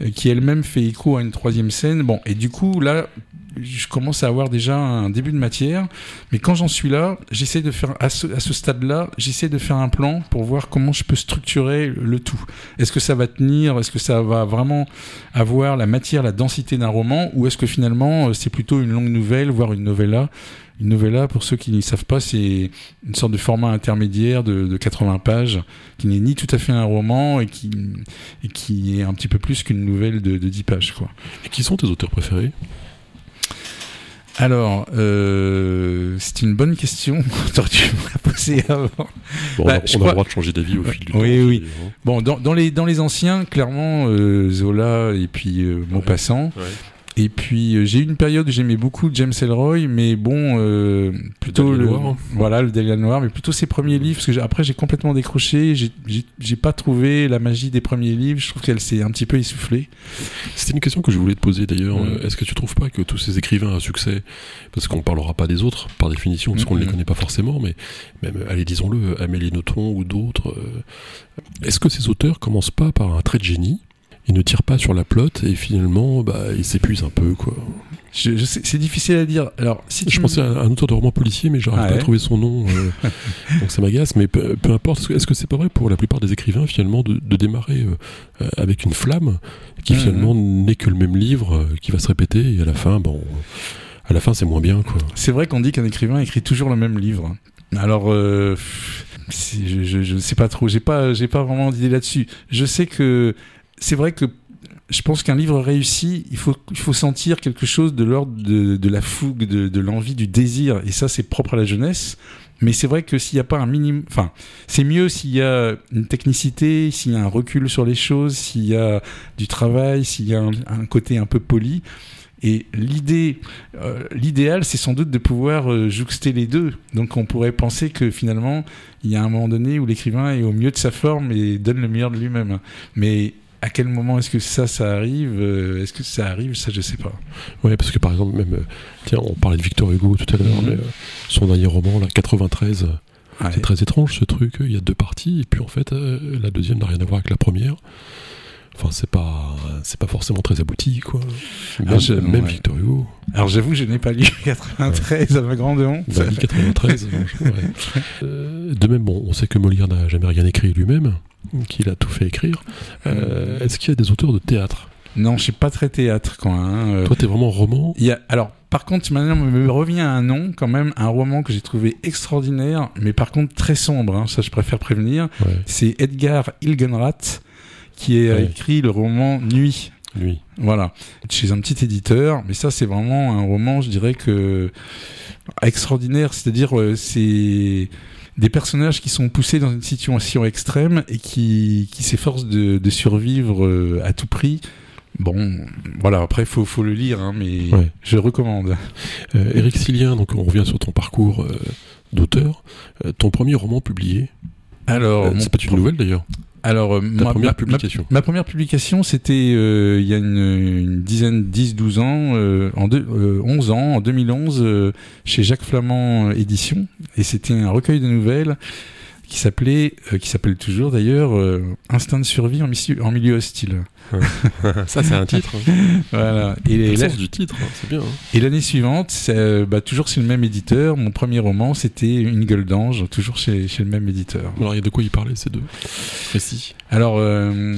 euh, qui elle-même fait écho à une troisième scène. Bon, et du coup là, je commence à avoir déjà un début de matière. Mais quand j'en suis là, j'essaie de faire, à ce, stade-là, j'essaie de faire un plan pour voir comment je peux structurer le tout. Est-ce que ça va tenir? Est-ce que ça va vraiment avoir la matière, la densité d'un roman? Ou est-ce que finalement, euh, c'est plutôt une longue nouvelle, voire une novella? Une novella, pour ceux qui ne savent pas, c'est une sorte de format intermédiaire de, de 80 pages, qui n'est ni tout à fait un roman et qui, et qui est un petit peu plus qu'une nouvelle de, de 10 pages. Quoi.
Et qui sont tes auteurs préférés?
Alors, euh, c'est une bonne question. Me la poser avant.
Bon, on
Bah,
a,
je
on a
crois-
le droit de changer d'avis au fil du temps.
Oui, oui.
hein.
Bon, dans, dans les, dans les anciens, clairement, euh, Zola et puis euh, Maupassant.
Ouais.
Et puis, euh, j'ai eu une période où j'aimais beaucoup James Ellroy, mais bon, euh, plutôt le,
Noir.
voilà, le Dahlia Noir, mais plutôt ses premiers livres, parce que après, j'ai complètement décroché. J'ai- pas trouvé la magie des premiers livres. Je trouve qu'elle s'est un petit peu essoufflée.
C'était une question que je voulais te poser d'ailleurs. Est-ce que tu trouves pas que tous ces écrivains à succès, parce qu'on parlera pas des autres par définition, parce qu'on ne les connaît pas forcément, mais même, allez, disons-le, Amélie Nothomb ou d'autres, euh, est-ce que ces auteurs commencent pas par un trait de génie ils ne tirent pas sur la plotte et finalement bah, ils s'épuisent un peu quoi.
Je, je sais- c'est difficile à dire. Alors, si
Je pensais à un auteur de roman policier mais j'arrive
Ah
pas
ouais.
à trouver son nom euh, donc ça m'agace mais peu, peu importe est-ce que- que c'est pas vrai pour la plupart des écrivains finalement de, de démarrer euh, euh, avec une flamme qui
Mhm.
finalement n'est que le même livre euh, qui va se répéter et à la fin bon à la fin c'est moins bien quoi.
C'est vrai qu'on dit qu'un écrivain écrit toujours le même livre. Alors, je, je, je ne sais pas trop. J'ai pas, j'ai pas vraiment d'idée là-dessus. Je sais que c'est vrai que je pense qu'un livre réussi, il faut, il faut sentir quelque chose de l'ordre de, la fougue, de, l'envie, du désir. Et ça, c'est propre à la jeunesse. Mais c'est vrai que s'il n'y a pas un minimum, enfin, c'est mieux s'il y a une technicité, s'il y a un recul sur les choses, s'il y a du travail, s'il y a un, un côté un peu poli. Et l'idée, euh, l'idéal, c'est sans doute de pouvoir euh, jouxter les deux. Donc, on pourrait penser que finalement, il y a un moment donné où l'écrivain est au mieux de sa forme et donne le meilleur de lui-même. Mais à quel moment est-ce que ça, ça arrive Euh, Est-ce que ça arrive Ça, je sais pas.
Ouais parce que par exemple même euh, tiens on parlait de Victor Hugo tout à l'heure
Mhm.
mais euh, son dernier roman là 93
Ouais.
C'est très étrange ce truc. Il y a deux parties et puis en fait la deuxième n'a rien à voir avec la première. Enfin c'est pas c'est pas forcément très abouti quoi. Même,
Ah,
même
ouais.
Victor Hugo.
Alors, j'avoue, je n'ai pas lu 93 à ma grande honte.
Bah, lui, 93. franchement, ouais. Euh, de même bon on sait que Molière n'a jamais rien écrit lui-même, qu'il a tout fait écrire. Euh, Est-ce qu'il y a des auteurs de théâtre?
Non, je suis pas très théâtre, quoi. hein. Euh,
Toi t'es vraiment roman?
Il y a, alors, par contre, maintenant, me revient un nom, quand même, un roman que j'ai trouvé extraordinaire, mais par contre très sombre, hein, ça je préfère prévenir.
Ouais,
C'est Edgar Hilgenrath qui a
Ouais.
écrit le roman Nuit.
lui.
Voilà, chez un petit éditeur, mais ça c'est vraiment un roman, je dirais que extraordinaire, c'est-à-dire euh, c'est des personnages qui sont poussés dans une situation extrême et qui, qui s'efforcent de, de survivre euh, à tout prix. Bon, voilà, après faut, faut le lire, hein, mais
Ouais.
je le recommande.
Euh, Éric Silien, donc on revient sur ton parcours euh, d'auteur. Euh, ton premier roman publié.
Alors,
Euh, c'est pas une nouvelle d'ailleurs.
Alors euh,
première
ma-
publication.
Ma première publication, c'était euh, il y a une, une dizaine, 10-12 ans, euh, en deux- euh, 11 ans, en 2011, euh, chez Jacques Flamand Édition. Et c'était un recueil de nouvelles qui s'appelait, euh, qui s'appelle toujours d'ailleurs, euh, Instinct de survie en, milieu hostile.
Ça, c'est un titre. hein.
Voilà. Et,
Le sens du titre, hein, c'est bien. hein.
et l'année suivante, euh, bah, toujours chez le même éditeur. Mon premier roman, c'était Une gueule d'ange, toujours chez, chez le même éditeur.
Alors, il y a de quoi y parler, ces deux récits.
Alors, euh,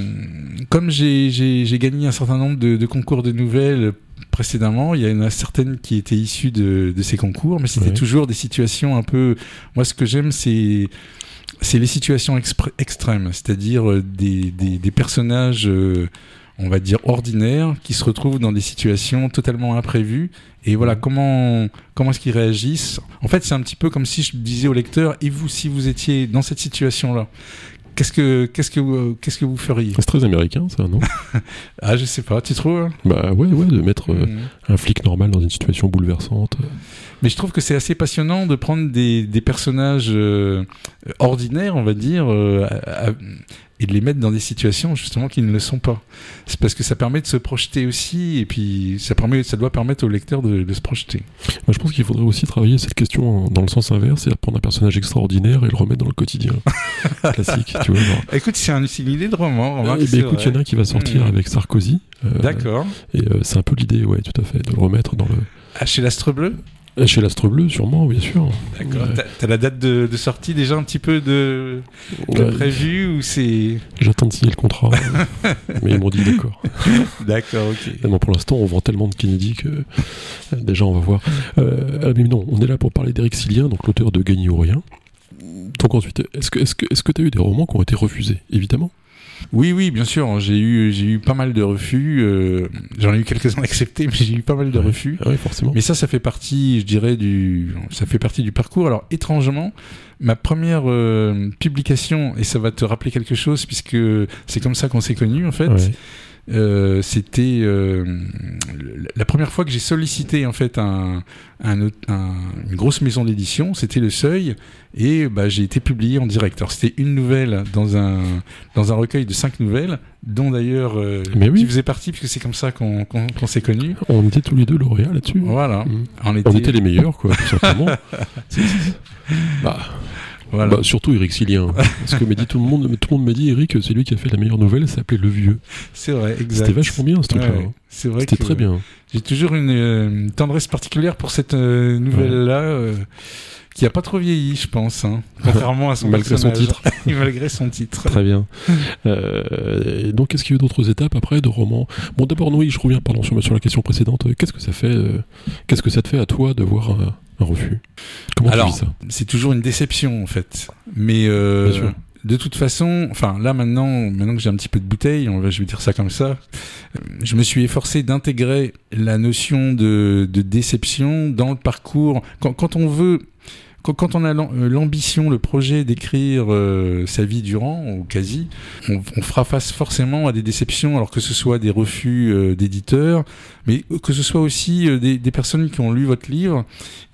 comme j'ai gagné un certain nombre de, de concours de nouvelles précédemment, il y en a certaines qui étaient issues de, de ces concours, mais c'était
Ouais.
toujours des situations un peu. Moi, ce que j'aime, c'est c'est les situations extrêmes, c'est-à-dire euh, des, des, personnages, euh, on va dire ordinaires, qui se retrouvent dans des situations totalement imprévues. Et voilà, comment comment est-ce qu'ils réagissent? En fait, c'est un petit peu comme si je disais au lecteur et vous, si vous étiez dans cette situation-là, qu'est-ce que qu'est-ce que vous, qu'est-ce que vous feriez?
C'est très américain, ça, non?
Ah, je sais pas, tu trouves hein?
Bah ouais, ouais, de mettre euh,
Mhm.
un flic normal dans une situation bouleversante.
Mais je trouve que c'est assez passionnant de prendre des, des personnages euh, ordinaires, on va dire, euh, et de les mettre dans des situations justement qui ne le sont pas. C'est parce que ça permet de se projeter aussi, et puis ça permet, ça doit permettre au lecteur de, de se projeter.
Moi, je pense qu'il faudrait aussi travailler cette question dans le sens inverse, c'est-à-dire prendre un personnage extraordinaire et le remettre dans le quotidien. Classique, tu vois. genre.
Écoute, c'est un- une idée de roman.
Eh ben, écoute, il y en a un qui va sortir
Mhm.
avec Sarkozy. euh,
D'accord.
Et euh, c'est un peu l'idée, ouais, tout à fait, de le remettre dans le.
Ah, chez l'Astre Bleu?
Chez l'Astre Bleu, sûrement, bien sûr.
D'accord.
Ouais.
T'as- T'as la date de, de sortie déjà un petit peu de, de
Ouais,
prévu ou c'est.
J'attends de signer le contrat. mais ils m'ont dit d'accord.
D'accord, ok.
Tellement pour l'instant, on vend tellement de Kennedy que euh, déjà, on va voir. Euh, mais non, on est là pour parler d'Éric Silien, donc l'auteur de Gagner ou rien. Donc ensuite, est-ce que est-ce que est-ce que tu as eu des romans qui ont été refusés? Évidemment.
Oui, oui, bien sûr. J'ai eu, j'ai eu pas mal de refus. euh, J'en ai eu quelques-uns acceptés, mais j'ai eu pas mal de
Ouais.
refus.
Ah oui, forcément.
Mais ça, ça fait partie, je dirais, du, ça fait partie du parcours. Alors, étrangement, ma première euh, publication, et ça va te rappeler quelque chose, puisque c'est comme ça qu'on s'est connus, en fait.
Ouais.
Euh, c'était euh, la première fois que j'ai sollicité en fait un, un autre- un- une grosse maison d'édition, c'était le Seuil, et bah, j'ai été publié en direct. Alors c'était une nouvelle dans un dans un recueil de cinq nouvelles, dont d'ailleurs euh,
Mais oui.
tu faisais partie puisque c'est comme ça qu'on s'est connus.
On était tous les deux lauréats là-dessus.
Voilà,
Mm.
on
On était les meilleurs, quoi, tout simplement. Bah,
voilà.
bah, surtout Eric Silien. Parce que dit tout le monde, tout le monde m'a dit Eric, c'est lui qui a fait la meilleure nouvelle, ça s'appelait Le Vieux.
c'est vrai, exact.
C'était vachement bien ce truc-là.
Ouais,
hein.
c'est vrai
C'était très bien.
J'ai toujours une, euh, tendresse particulière pour cette euh, nouvelle-là, euh, qui a pas trop vieilli, je pense, hein, contrairement à son
Malgré son titre.
Malgré son titre.
Très bien. Euh, donc, est-ce qu'il y a eu d'autres étapes après de romans Bon, d'abord, oui, je reviens pardon, sur, sur la question précédente. Qu'est-ce que ça fait euh, Qu'est-ce que ça te fait à toi de voir un, un refus? Comment
Alors,
tu vis ça?
C'est toujours une déception, en fait. Mais euh,
Bien sûr.
De toute façon, enfin là maintenant, maintenant que j'ai un petit peu de bouteille, je vais dire ça comme ça, euh, je me suis efforcé d'intégrer la notion de, déception dans le parcours. Quand on veut quand, on a euh, l'ambition, le projet d'écrire euh, sa vie durant, ou quasi, on, on fera face forcément à des déceptions, alors que ce soit des refus euh, d'éditeurs, mais que ce soit aussi euh, des, des personnes qui ont lu votre livre.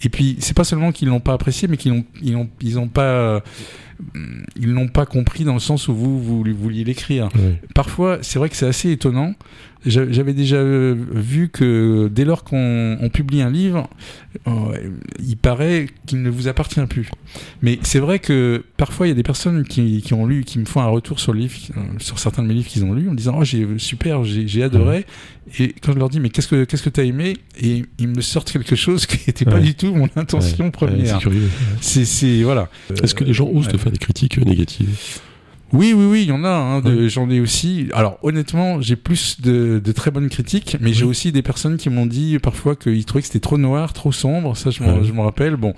Et puis, c'est pas seulement qu'ils l'ont pas apprécié, mais qu'ils l'ont, ils ont, ils ont pas, ils l'ont pas compris dans le sens où vous, vous vouliez l'écrire. Parfois, c'est vrai que c'est assez étonnant. J'a- J'avais déjà euh, vu que dès lors qu'on on publie un livre, euh, il paraît qu'il ne vous appartient plus. Mais c'est vrai que parfois il y a des personnes qui, qui ont lu, qui me font un retour sur le livre, euh, sur certains de mes livres qu'ils ont lus, en me disant oh j'ai super, j'ai adoré. Et quand je leur dis mais qu'est-ce que qu'est-ce que t'as aimé? Et ils me sortent quelque chose qui n'était pas
Ouais.
du tout mon intention
Ouais,
première.
c'est curieux.
C'est voilà.
Est-ce que les gens osent te faire des critiques négatives?
Oui, oui, oui, il y en a. Hein,
Ouais.
J'en ai aussi. Alors, honnêtement, j'ai plus de, de très bonnes critiques, mais j'ai
Oui.
aussi des personnes qui m'ont dit parfois qu'ils trouvaient que c'était trop noir, trop sombre. Ça, je
Ouais.
m'en rappelle. Bon,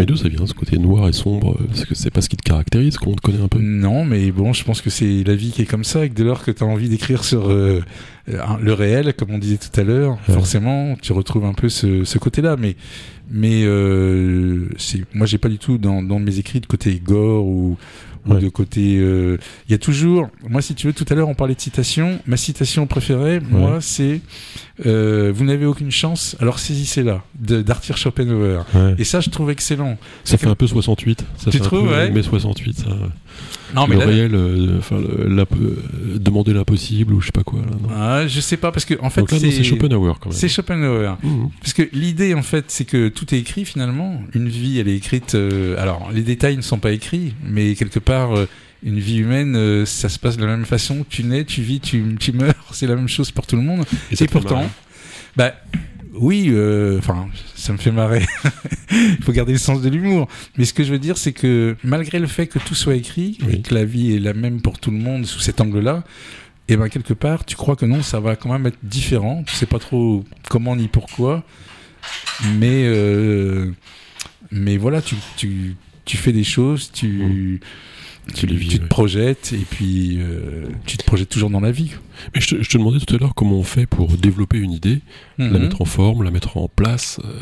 Mais d'où ça vient ce côté noir et sombre? Parce que c'est pas ce qui te caractérise, qu'on te connaît un peu.
non, mais bon, je pense que c'est la vie qui est comme ça, et que dès lors que tu as envie d'écrire sur euh, euh, le réel, comme on disait tout à l'heure,
Ouais.
forcément, tu retrouves un peu ce, ce côté-là. Mais, mais euh, moi, j'ai pas du tout dans, dans mes écrits de côté gore ou, ou
Ouais.
de côté. euh, Il y a toujours. Moi, si tu veux, tout à l'heure, on parlait de citation. Ma citation préférée, moi, c'est euh, vous n'avez aucune chance, alors saisissez-la, d'Arthur Schopenhauer.
Ouais.
Et ça, je trouve excellent.
Ça fait un peu 68. Ça
Tu
fait
trouves,
un peu
ouais
mai 68, ça.
Non, mais
le
là,
réel, euh, enfin, euh, demander l'impossible ou je sais pas quoi. Là, non.
Ah, je sais pas, parce que en fait,
c'est Schopenhauer quand même.
C'est Schopenhauer.
Mhm.
Parce que l'idée, en fait, c'est que tout est écrit finalement. Une vie, elle est écrite. euh, alors, les détails ne sont pas écrits, mais quelque part, euh, une vie humaine, ça se passe de la même façon. Tu nais, tu vis, tu, tu meurs. C'est la même chose pour tout le monde. Et,
fait
pourtant,
marrer.
bah. Oui, euh, enfin, ça me fait marrer. Il faut garder le sens de l'humour. Mais ce que je veux dire, c'est que malgré le fait que tout soit écrit
Oui.
et que la vie est la même pour tout le monde sous cet angle-là, et ben quelque part, tu crois que non, ça va quand même être différent. Tu sais pas trop comment ni pourquoi, mais euh, mais voilà, tu, tu, tu fais des choses, tu
Tu les vis,
tu te
ouais.
projettes et puis euh, tu te projettes toujours dans la vie.
Mais je te, je te demandais tout à l'heure comment on fait pour développer une idée, la
Mhm.
mettre en forme, la mettre en place, euh,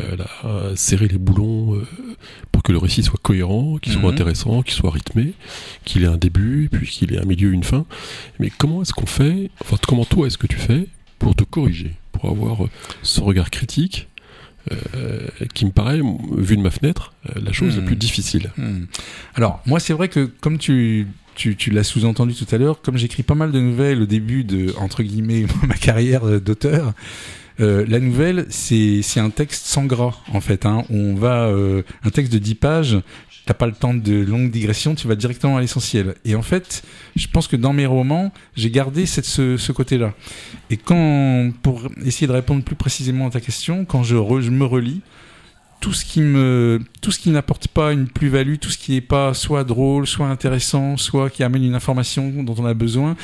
euh, la- serrer les boulons euh, pour que le récit soit cohérent, qu'il soit
Mhm.
intéressant, qu'il soit rythmé, qu'il ait un début, puis qu'il ait un milieu, une fin. Mais comment est-ce qu'on fait, enfin comment toi est-ce que tu fais pour te corriger, pour avoir ce regard critique euh, qui me paraît, vu de ma fenêtre, euh, la chose la
Mhm.
plus difficile.
Hmm. Alors, moi, c'est vrai que comme tu, tu, tu l'as sous-entendu tout à l'heure, comme j'écris pas mal de nouvelles au début de, entre guillemets, ma carrière d'auteur, euh, la nouvelle, c'est un texte sans gras, en fait. Hein, on va, euh, un texte de 10 pages, t'as pas le temps de longues digressions, tu vas directement à l'essentiel. Et en fait, je pense que dans mes romans, j'ai gardé cette, ce, côté-là. Et quand, pour essayer de répondre plus précisément à ta question, quand je, je me relis, tout ce qui me tout ce qui n'apporte pas une plus-value, tout ce qui n'est pas soit drôle, soit intéressant, soit qui amène une information dont on a besoin,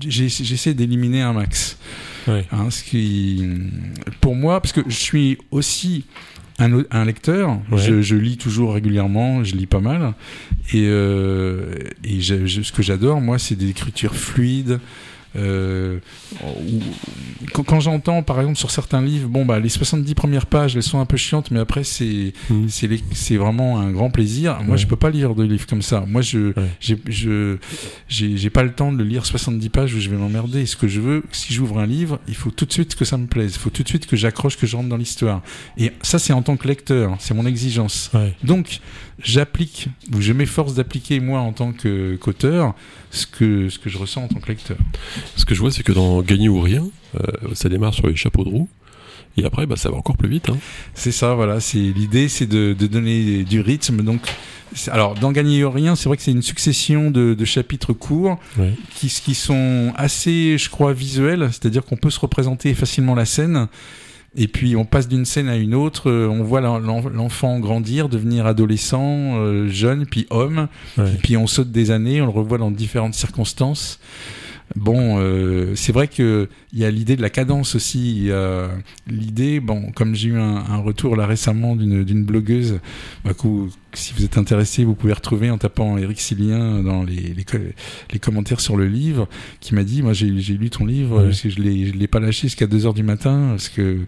j'essaie d'éliminer un max. Hein, ce qui, pour moi, parce que je suis aussi un, lecteur,
Ouais.
je, je lis toujours régulièrement, je lis pas mal, et, euh, et j'ai- je- ce que j'adore, moi, c'est des écritures fluides. Euh, où- quand, j'entends par exemple sur certains livres, bon bah les 70 premières pages elles sont un peu chiantes, mais après c'est
Mhm.
c'est vraiment un grand plaisir. Moi
Ouais.
je peux pas lire de livres comme ça. Moi je
Ouais.
j'ai pas le temps de le lire 70 pages où je vais m'emmerder. Ce que je veux, si j'ouvre un livre, il faut tout de suite que ça me plaise. Il faut tout de suite que j'accroche, que je rentre dans l'histoire. Et ça c'est en tant que lecteur, c'est mon exigence.
Ouais.
Donc, j'applique, ou je m'efforce d'appliquer, moi, en tant que- qu'auteur, ce que, ce que je ressens en tant que lecteur.
Ce que je vois, c'est que dans Gagner ou rien, euh, ça démarre sur les chapeaux de roue. Et après, bah, ça va encore plus vite. Hein.
C'est ça, voilà. C'est l'idée, c'est de, de donner du rythme. Donc, alors, dans Gagner ou rien, c'est vrai que c'est une succession de, de chapitres courts qui sont assez, je crois, visuels. C'est-à-dire qu'on peut se représenter facilement la scène. Et puis on passe d'une scène à une autre, euh, on voit l'en- l'en- l'enfant grandir, devenir adolescent, euh, jeune, puis homme.
Ouais.
Et puis on saute des années, on le revoit dans différentes circonstances. Bon, euh, c'est vrai que il y a l'idée de la cadence aussi. Il y a L'idée, bon, comme j'ai eu un, un retour là récemment d'une blogueuse, bah, si vous êtes intéressé, vous pouvez retrouver en tapant Eric Silien dans les, les, co- les commentaires sur le livre, qui m'a dit, moi j'ai lu ton livre,
Ouais.
je je l'ai pas lâché jusqu'à 2 heures du matin, parce que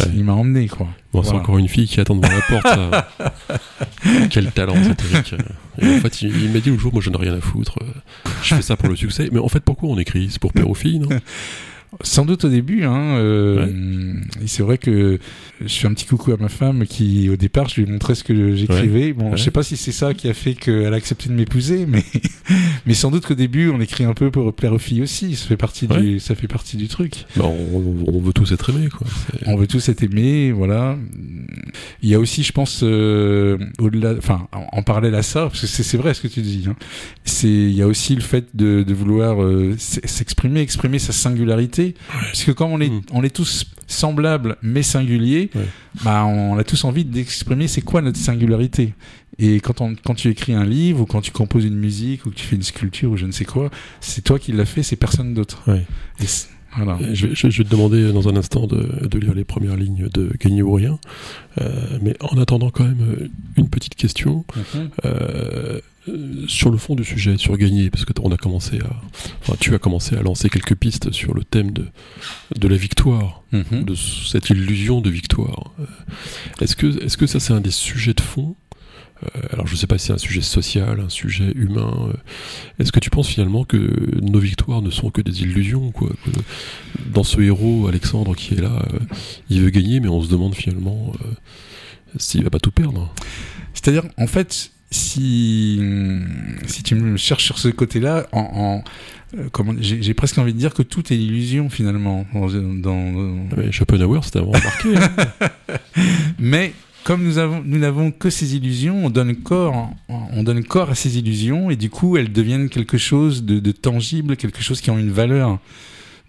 Ouais.
il m'a emmené quoi.
Bon, c'est encore une fille qui attend devant la porte. Quel talent, cet Eric. Et en fait, il, il m'a dit le jour, moi, je n'ai rien à foutre. Je fais ça pour le succès. Mais en fait, pourquoi on écrit? C'est pour plaire aux filles, non?
Sans doute au début, hein. euh, c'est vrai que je fais un petit coucou à ma femme qui, au départ, je lui ai montré ce que j'écrivais. Bon,
Ouais.
je sais pas si c'est ça qui a fait qu'elle a accepté de m'épouser, mais mais sans doute qu'au début, on écrit un peu pour plaire aux filles aussi. Ça fait partie du, ça fait partie du truc.
Bah, on, on veut tous être aimés, quoi.
On veut tous être aimés, voilà. Il y a aussi, je pense, euh, au-delà, enfin, en, en parallèle à ça, parce que c'est vrai ce que tu dis. Hein, c'est, il y a aussi le fait de, de vouloir euh, s'exprimer, exprimer sa singularité, parce que quand on est,
Mm.
on est tous semblables mais singuliers,
Ouais.
bah, on a tous envie d'exprimer c'est quoi notre singularité. Et quand, on, quand tu écris un livre ou quand tu composes une musique ou que tu fais une sculpture ou je ne sais quoi, c'est toi qui l'as fait, c'est personne d'autre.
Ouais.
Et c'est- voilà.
Je vais, je, je vais te demander dans un instant de, de lire les premières lignes de Gagner ou rien. Euh, mais en attendant, quand même, euh, une petite question. Euh, euh, sur le fond du sujet, sur gagner, parce que on a commencé à, enfin, tu as commencé à lancer quelques pistes sur le thème de, de la victoire,
Mhm.
de cette illusion de victoire. Euh, Est-ce que, est-ce que ça c'est un des sujets de fond alors je ne sais pas si c'est un sujet social, un sujet humain. Est-ce que tu penses finalement que nos victoires ne sont que des illusions quoi Dans ce héros, Alexandre, qui est là, il veut gagner, mais on se demande finalement s'il va pas tout perdre?
C'est-à-dire, en fait, si, si tu me cherches sur ce côté-là, en, euh, j'ai presque envie de dire que tout est illusion finalement. Dans, dans...
Mais Schopenhauer, c'était vraiment marqué. Hein.
Mais comme nous avons, nous n'avons que ces illusions, on donne corps, à ces illusions et du coup elles deviennent quelque chose de, de tangible, quelque chose qui a une valeur.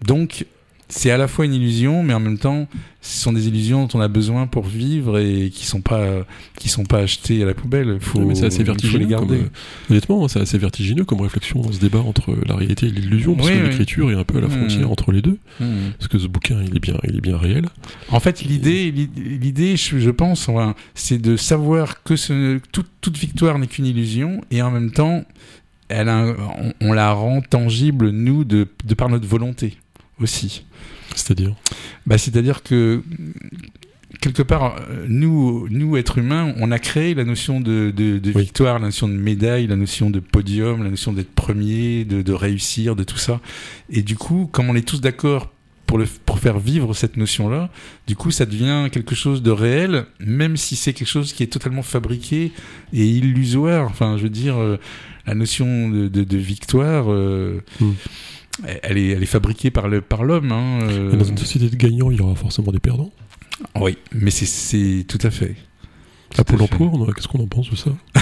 Donc c'est à la fois une illusion, mais en même temps, ce sont des illusions dont on a besoin pour vivre et qui sont pas qui sont pas achetées à la poubelle. Faut,
mais c'est assez vertigineux. Les garder. Comme, euh, honnêtement, c'est assez vertigineux comme réflexion dans ce débat entre la réalité et l'illusion, parce que l'écriture est un peu à la frontière mmh. entre les deux. Mmh. Parce que ce bouquin, il est bien, il est bien réel.
En fait, l'idée, l'idée, je pense, c'est de savoir que ce, toute, toute victoire n'est qu'une illusion, et en même temps, elle on, on, la rend tangible nous de, de par notre volonté aussi.
C'est-à-dire
bah, C'est-à-dire que quelque part, nous, nous, êtres humains, on a créé la notion de, de, victoire, la notion de médaille, la notion de podium, la notion d'être premier, de, de, réussir, de tout ça. Et du coup, comme on est tous d'accord pour, le, pour faire vivre cette notion-là, du coup, ça devient quelque chose de réel, même si c'est quelque chose qui est totalement fabriqué et illusoire. Enfin, je veux dire, euh, la notion de, de victoire. Euh, hmm elle est, elle est fabriquée par l'homme. Hein,
euh. Dans une société de gagnants, il y aura forcément des perdants.
Oui, mais c'est tout à fait.
À Pôle emploi, qu'est-ce qu'on en pense de ça?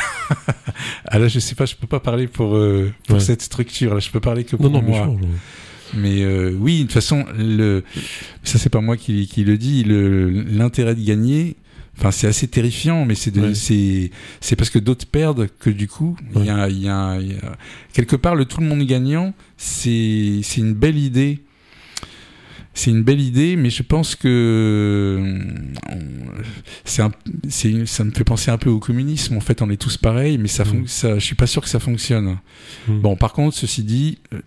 Ah là, je sais pas, je peux pas parler pour, euh, pour cette structure. Là, je peux parler que pour non, non, moi. Mais euh, oui, de toute façon, le, ça c'est pas moi qui, qui le dis. L'intérêt de gagner, Enfin, c'est assez terrifiant, mais c'est c'est c'est parce que d'autres perdent que du coup, il y, a, y, a, y, a, quelque part le tout le monde gagnant. C'est c'est une belle idée c'est une belle idée, mais je pense que euh, c'est ça me fait penser un peu au communisme. En fait, on est tous pareils, mais ça, mmh. ça je suis pas sûr que ça fonctionne. Mmh. Bon, par contre, ceci dit, euh,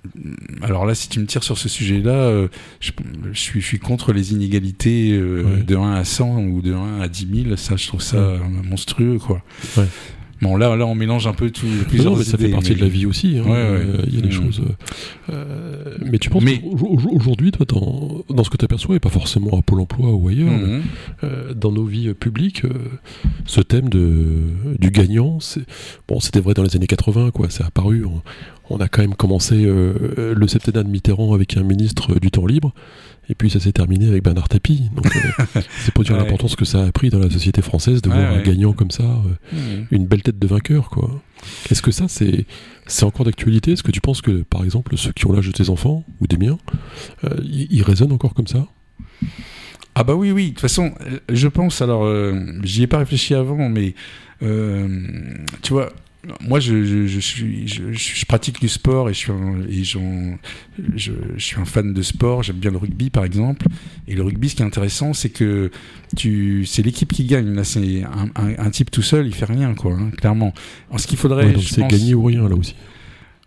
alors là, si tu me tires sur ce sujet-là, euh, je, je, suis, je suis contre les inégalités de 1 à 100 ou de 1 à 10 000. Ça, je trouve ça monstrueux, quoi. Ouais. Bon, là, là, on mélange un peu tout.
Plusieurs non, mais ça fait partie de la vie aussi. Hein. Euh, il y a des choses. Euh, mais tu penses mais... aujourd'hui, toi, dans, dans, ce que tu aperçois, et pas forcément à Pôle emploi ou ailleurs, mhm. euh, dans nos vies publiques, ce thème de, du gagnant, bon, c'était vrai dans les années 80, quoi. C'est apparu. On, on, a quand même commencé le septennat de Mitterrand avec un ministre du temps libre. Et puis ça s'est terminé avec Bernard Tapie. Donc euh, c'est pour dire l'importance que ça a pris dans la société française de voir un gagnant comme ça, euh, mmh. une belle tête de vainqueur, quoi. Est-ce que ça, c'est c'est encore d'actualité? Est-ce que tu penses que, par exemple, ceux qui ont l'âge de tes enfants ou des miens, euh, ils, résonnent encore comme ça?
Ah bah oui, oui. De toute façon, je pense, alors, j'y ai pas réfléchi avant, mais tu vois, moi, je, je, je suis, je, je, pratique du sport et, je suis, un, et je, suis un fan de sport. J'aime bien le rugby, par exemple. Et le rugby, ce qui est intéressant, c'est que tu, c'est l'équipe qui gagne. Là, c'est un, un, type tout seul, il fait rien, quoi, hein, clairement. Alors, ce qu'il faudrait,
c'est gagner ou rien là aussi.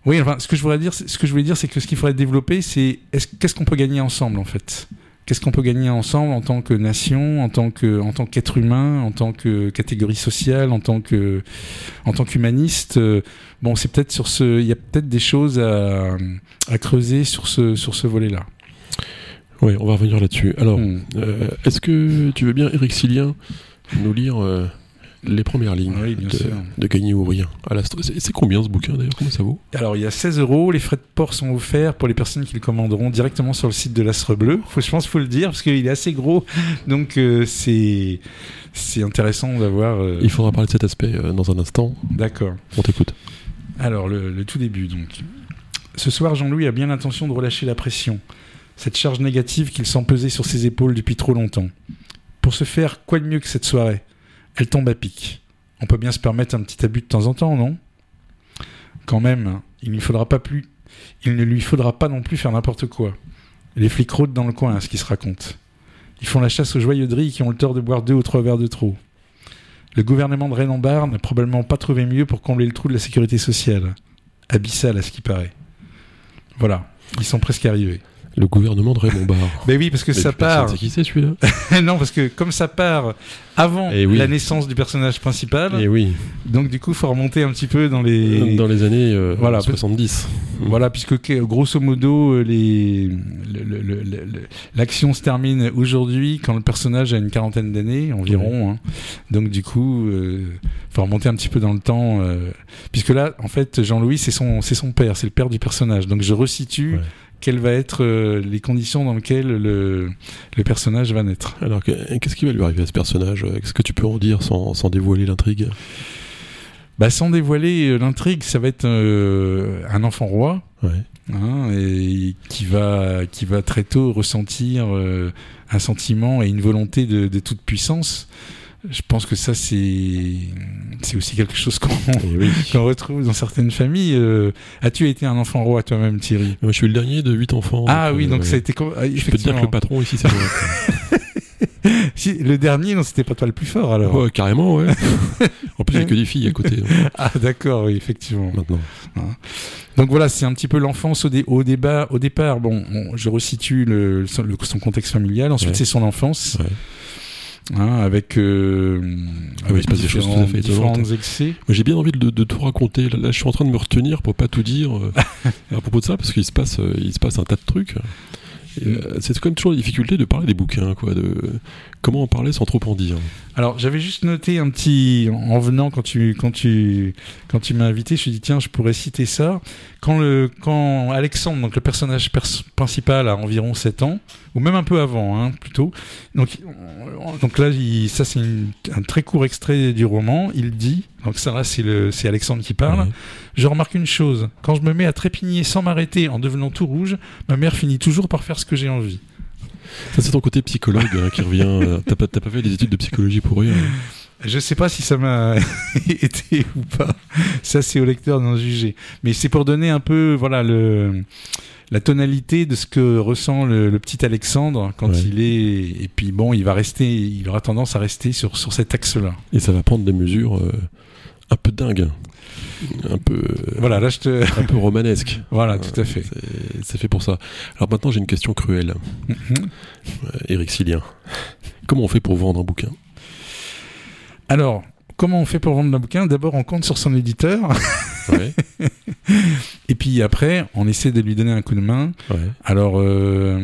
Oui, enfin, ce que je voudrais dire, ce que je voulais dire, c'est que ce qu'il faudrait développer, c'est qu'est-ce qu'on peut gagner ensemble, en fait? Qu'est-ce qu'on peut gagner ensemble en tant que nation, en tant que, en tant qu'être humain, en tant que catégorie sociale, en tant que, en tant qu'humaniste. Euh, bon, c'est peut-être sur ce, il y a peut-être des choses à, à creuser sur ce, sur ce volet-là.
Oui, on va revenir là-dessus. Alors, hmm. euh, est-ce que tu veux bien, Eric Silien, nous lire euh, les premières lignes de, Gagner ou rien. C'est combien ce bouquin d'ailleurs? Comment ça vaut?
Alors il y a 16 euros. Les frais de port sont offerts pour les personnes qui le commanderont directement sur le site de l'Astre Bleu. Faut, je pense qu'il faut le dire parce qu'il est assez gros. Donc euh, c'est c'est intéressant d'avoir. Euh,
il faudra parler de cet aspect euh, dans un instant.
D'accord.
On t'écoute.
Alors le, le tout début donc. Ce soir, Jean-Louis a bien l'intention de relâcher la pression, cette charge négative qu'il sent peser sur ses épaules depuis trop longtemps. Pour ce faire, quoi de mieux que cette soirée? Elle tombe à pic. On peut bien se permettre un petit abus de temps en temps, non? Quand même, il, ne faudra pas plus, il ne lui faudra pas non plus faire n'importe quoi. Les flics rôdent dans le coin, à ce qui se raconte. Ils font la chasse aux joyeuderies qui ont le tort de boire deux ou trois verres de trop. Le gouvernement de Rennes-en-Bar n'a probablement pas trouvé mieux pour combler le trou de la sécurité sociale. Abyssal à ce qui paraît. Voilà, ils sont presque arrivés.
Le gouvernement de Raymond Barre.
Ben oui, parce que
Mais
ça part.
sait qui c'est celui-là
non, parce que comme ça part avant
Eh oui.
la naissance du personnage principal,
Eh oui,
donc du coup, faut remonter un petit peu dans les.
dans les années euh,
Voilà.
70.
Voilà, puisque que- grosso modo, euh, les l'action se termine aujourd'hui quand le personnage a une quarantaine d'années environ. hein. Donc du coup, euh, faut remonter un petit peu dans le temps, euh, puisque là, en fait, Jean-Louis, c'est son c'est son père, c'est le père du personnage. Donc je resitue.
Ouais.
Quelles vont être euh, les conditions dans lesquelles le, le personnage va naître
Alors, que- qu'est-ce qui va lui arriver à ce personnage? Qu'est-ce que tu peux en dire sans, sans dévoiler l'intrigue?
Bah, Sans dévoiler euh, l'intrigue, ça va être euh, un enfant roi
Ouais.
hein, et qui va qui va très tôt ressentir euh, un sentiment et une volonté de, de toute puissance. Je pense que ça c'est c'est aussi quelque chose qu'on
Eh oui.
qu'on retrouve dans certaines familles. Euh, As-tu été un enfant roi toi-même, Thierry?
Moi, je suis le dernier de 8 enfants.
Ah oui,
euh,
donc ça a été
Je peux te dire que le patron ici, c'est moi.
Si, le dernier, non, c'était pas toi le plus fort alors.
Ouais, carrément, ouais. en plus, il n'y a que des filles à côté hein,
Ah d'accord, oui, effectivement.
maintenant.
Donc voilà, c'est un petit peu l'enfance au, dé- au débat, au départ. Bon, je resitue le, son, le- son contexte familial. Ensuite,
Ouais.
c'est son enfance,
Ouais.
Hein, avec, euh,
Ah il se passe des choses tout à fait étonnantes.
excès.
J'ai bien envie de, de tout raconter. Là, je suis en train de me retenir pour pas tout dire euh, à propos de ça, parce qu'il se passe, euh, il se passe un tas de trucs. Euh, c'est quand même toujours la difficulté de parler des bouquins, quoi. De comment en parler sans trop en dire.
Alors, j'avais juste noté un petit en venant quand tu quand tu quand tu m'as invité, je me suis dit tiens, je pourrais citer ça. Quand le quand Alexandre, donc le personnage pers- principal a environ 7 ans ou même un peu avant hein, plutôt. Donc on- donc là il- ça c'est un très court extrait du roman, il dit donc ça là c'est le c'est Alexandre qui parle. Je remarque une chose, quand je me mets à trépigner sans m'arrêter en devenant tout rouge, ma mère finit toujours par faire ce que j'ai envie.
Ça, c'est ton côté psychologue hein, qui revient. euh, T'as pas, t'as pas fait des études de psychologie pour rien. hein.
Je sais pas si ça m'a été ou pas. Ça, c'est au lecteur d'en juger. Mais c'est pour donner un peu, voilà, le, la tonalité de ce que ressent le, le petit Alexandre quand
Ouais.
il est. Et puis bon, il va rester, il aura tendance à rester sur, sur cet axe-là.
Et ça va prendre des mesures euh, un peu dingues, un peu,
Voilà, là, je te.
un peu romanesques.
Voilà, tout à fait.
C'est- fait pour ça. Alors maintenant, j'ai une question cruelle.
Mhm.
Euh, Eric Silien. Comment on fait pour vendre un bouquin?
Alors, comment on fait pour vendre un bouquin? D'abord, on compte sur son éditeur.
Ouais.
Et puis après, on essaie de lui donner un coup de main.
ouais.
Alors, euh,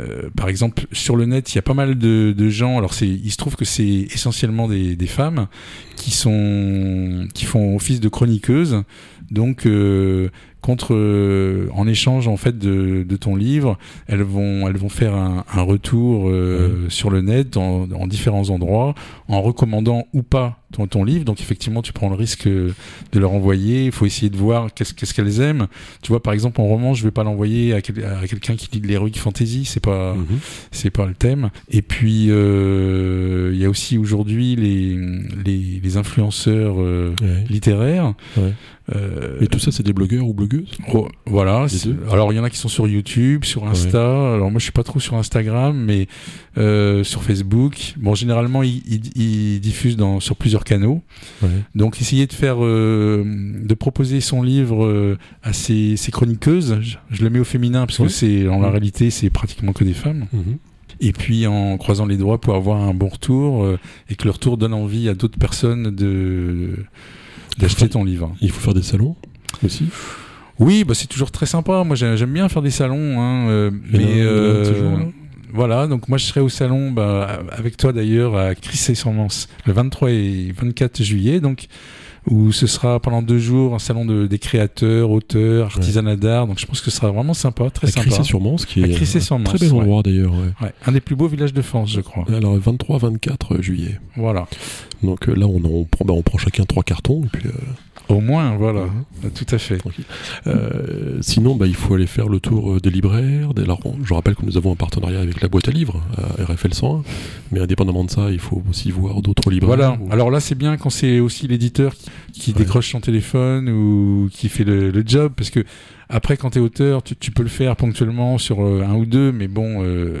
euh, par exemple, sur le net, il y a pas mal de, de gens. Alors, c'est, il se trouve que c'est essentiellement des, des femmes qui sont, qui font office de chroniqueuses. Donc, euh, contre, euh, en échange en fait de, de ton livre, elles vont, elles vont faire un, un retour sur le net en, en différents endroits, en recommandant ou pas ton, ton livre. Donc, effectivement, tu prends le risque de leur envoyer. Il faut essayer de voir qu'est-ce, qu'est-ce qu'elles aiment. Tu vois, par exemple, en roman, je vais pas l'envoyer à, quel- à quelqu'un qui lit de l'heroic fantasy. C'est pas,
Mhm.
c'est pas le thème. Et puis, euh, il y a aussi aujourd'hui les, les, les influenceurs euh,
Ouais.
littéraires.
Ouais.
Euh,
Et tout ça, c'est des blogueurs ou blogueuses?
Oh, voilà. Alors, il y en a qui sont sur YouTube, sur Insta. Alors, moi, je suis pas trop sur Instagram, mais euh, sur Facebook. Bon, généralement, ils, ils- ils diffusent dans, sur plusieurs canaux.
Ouais.
Donc essayer de faire, euh, de proposer son livre euh, à ses, ses chroniqueuses. Je, je le mets au féminin parce que c'est en la réalité c'est pratiquement que des femmes.
Mhm.
Et puis en croisant les doigts pour avoir un bon retour euh, et que le retour donne envie à d'autres personnes de d'acheter ton livre.
Il faut faire des salons aussi.
Oui, bah c'est toujours très sympa. Moi j'ai- j'aime bien faire des salons, hein, euh, mais euh, voilà. Donc moi je serai au salon bah, avec toi d'ailleurs à Crissé-sur-Mance le 23 et 24 juillet. Donc où ce sera pendant deux jours un salon de, des créateurs, auteurs, artisanat d'art. Donc je pense que ce sera vraiment sympa, très
À
sympa.
Crissé-sur-Mance, qui est un très bel
ouais.
endroit d'ailleurs. ouais.
Ouais, un des plus beaux villages de France, je crois.
Alors 23-24 juillet.
Voilà.
Donc euh, là, on, on prend, bah, on prend chacun trois cartons. Et puis, euh,
Au moins, voilà.
Mhm.
Tout à fait.
Euh, sinon, bah, il faut aller faire le tour euh, des libraires. Des... Alors, je rappelle que nous avons un partenariat avec la boîte à livres, à RFL 101. Mais indépendamment de ça, il faut aussi voir d'autres libraires.
Voilà.
ou-
Alors là, c'est bien quand c'est aussi l'éditeur qui, qui
Ouais.
décroche son téléphone ou qui fait le, le job, parce que après, quand t'es auteur, tu, tu peux le faire ponctuellement sur euh, un ou deux, mais bon, euh,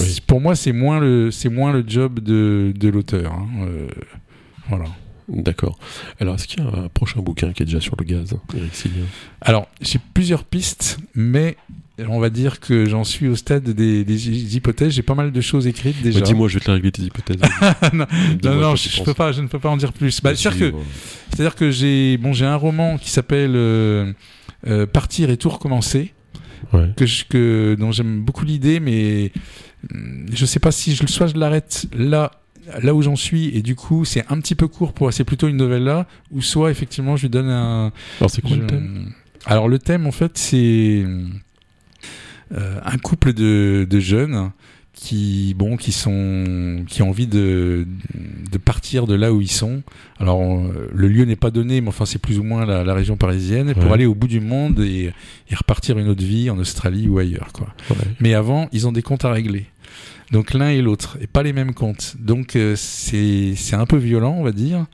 Oui.
pour moi, c'est moins le, c'est moins le job de, de l'auteur. hein, euh, voilà.
D'accord. Alors, est-ce qu'il y a un prochain bouquin qui est déjà sur le gaz, Eric
Alors, j'ai plusieurs pistes, mais on va dire que j'en suis au stade des, des hypothèses. J'ai pas mal de choses écrites déjà.
Bah, Dis-moi, je vais te la régler tes hypothèses.
non, non, non je, peux pas, je ne peux pas en dire plus. Bah, c'est-à-dire que, c'est-à-dire que j'ai, bon, j'ai un roman qui s'appelle euh, euh, Partir et tout recommencer.
Ouais.
Que, je, que dont j'aime beaucoup l'idée, mais je sais pas si je, soit je l'arrête là là où j'en suis et du coup c'est un petit peu court pour c'est plutôt une novelle là ou soit effectivement je lui donne un
Alors, c'est quoi
je-
le thème?
Alors le thème en fait c'est euh, un couple de, de jeunes qui bon qui sont qui ont envie de de partir de là où ils sont alors euh, le lieu n'est pas donné mais enfin c'est plus ou moins la, la région parisienne pour aller au bout du monde et, et repartir une autre vie en Australie ou ailleurs quoi
Ouais.
mais avant, ils ont des comptes à régler. Donc l'un et l'autre, et pas les mêmes comptes. Donc euh, c'est c'est un peu violent, on va dire.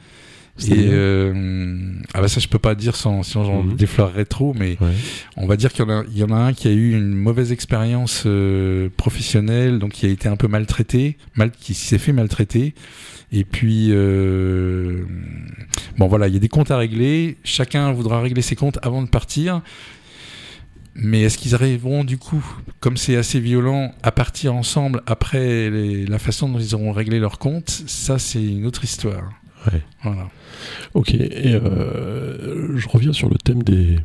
Et euh, ah bah ça je peux pas dire sans sinon j'en
Mhm.
déflorerais trop, mais
Ouais.
on va dire qu'il y en a il y en a un qui a eu une mauvaise expérience euh, professionnelle, donc qui a été un peu maltraité, mal qui s'est fait maltraiter. Et puis euh, bon voilà, il y a des comptes à régler. Chacun voudra régler ses comptes avant de partir. Mais est-ce qu'ils arriveront du coup, comme c'est assez violent, à partir ensemble après les- la façon dont ils auront réglé leurs comptes? Ça, c'est une autre histoire.
Ouais.
Voilà.
Ok, et euh, je reviens sur le thème des,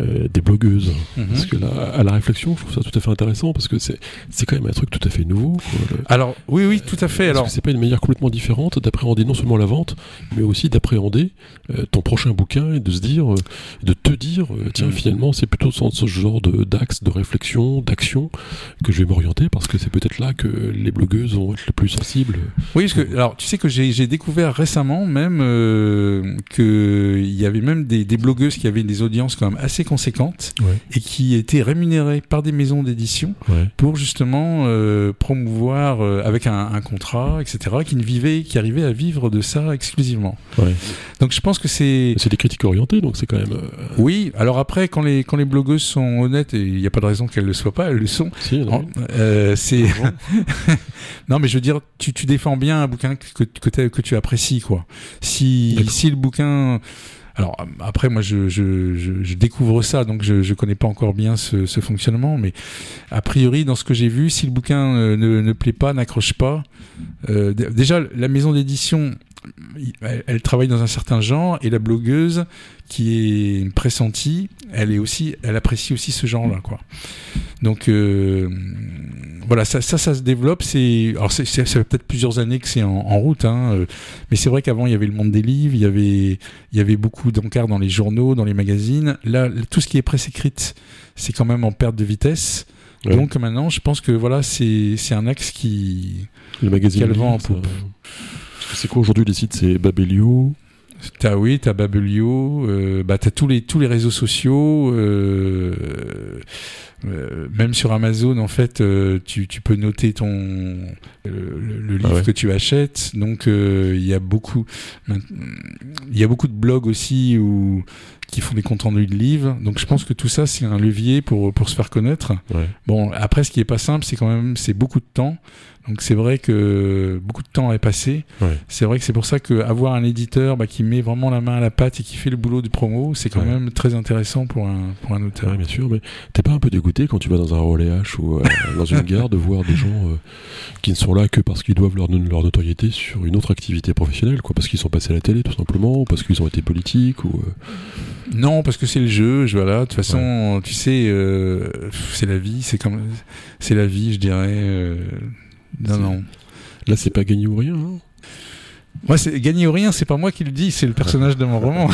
euh, des blogueuses.
Mhm.
Parce que là, à la réflexion, je trouve ça tout à fait intéressant parce que c'est c'est quand même un truc tout à fait nouveau. quoi.
Alors, oui, oui, tout à fait.
Parce
Alors,
que c'est pas une manière complètement différente d'appréhender non seulement la vente, mais aussi d'appréhender euh, ton prochain bouquin et de se dire, euh, de te dire, euh, tiens,
Mhm.
finalement, c'est plutôt dans ce genre de- d'axe, de, réflexion, d'action que je vais m'orienter parce que c'est peut-être là que les blogueuses vont être les plus sensibles.
Oui, parce que alors tu sais que j'ai découvert récemment même euh, que il y avait même des, des blogueuses qui avaient des audiences quand même assez conséquentes
Ouais.
et qui étaient rémunérées par des maisons d'édition
Ouais.
pour justement euh, promouvoir euh, avec un, un contrat, etc. Qui ne vivaient, qui arrivaient à vivre de ça exclusivement.
Ouais.
Donc je pense que c'est
C'est des critiques orientées, donc c'est quand même. euh,
oui. Alors après, quand les quand les blogueuses sont honnêtes et il n'y a pas de raison qu'elles le soient pas, elles le sont.
si,
c'est non mais je veux dire tu, tu défends bien un bouquin que que, que tu apprécies quoi si Si le bouquin alors après moi je, découvre ça donc je je connais pas encore bien ce, fonctionnement mais a priori dans ce que j'ai vu si le bouquin euh, ne, ne plaît pas n'accroche pas euh, déjà la maison d'édition elle, travaille dans un certain genre et la blogueuse qui est pressentie elle est aussi elle apprécie aussi ce genre là quoi donc euh, voilà, ça, ça, ça se développe. C'est, alors c'est, ça fait peut-être plusieurs années que c'est en, en route, hein, euh, mais c'est vrai qu'avant il y avait le monde des livres, il y avait, il y avait beaucoup d'encarts dans les journaux, dans les magazines. Là, tout ce qui est presse écrite, c'est quand même en perte de vitesse.
Ouais.
Donc maintenant, je pense que voilà, c'est, c'est un axe qui,
le magazine.
Quel vent en poupe.
C'est quoi aujourd'hui les sites? C'est Babelio?
T'as oui, t'as Babelio, euh, bah t'as tous les tous les réseaux sociaux, euh, euh, même sur Amazon en fait, tu, tu peux noter ton le, livre
Ah ouais.
que tu achètes. Donc il y a beaucoup il y a beaucoup de blogs aussi où qui font des comptes rendus de livres. Donc je pense que tout ça c'est un levier pour pour se faire connaître.
Ouais.
Bon, après, ce qui est pas simple, c'est quand même, c'est beaucoup de temps. Donc c'est vrai que beaucoup de temps est passé.
Ouais.
C'est vrai que c'est pour ça que avoir un éditeur bah, qui met vraiment la main à la pâte et qui fait le boulot de promo, c'est quand
Ouais.
même très intéressant pour un pour un auteur.
Bien sûr, mais t'es pas un peu dégoûté quand tu vas dans un relais H ou euh, dans une gare de voir des gens euh, qui ne sont là que parce qu'ils doivent leur, leur notoriété sur une autre activité professionnelle, quoi, parce qu'ils sont passés à la télé tout simplement, ou parce qu'ils ont été politiques, ou euh,
Non, parce que c'est le jeu. Je, voilà. De toute façon, tu sais, euh, c'est la vie. C'est comme c'est la vie, je dirais. euh, non, non.
là c'est pas gagné ou rien. hein.
Moi, c'est gagner ou rien. C'est pas moi qui le dis. C'est le personnage de mon roman.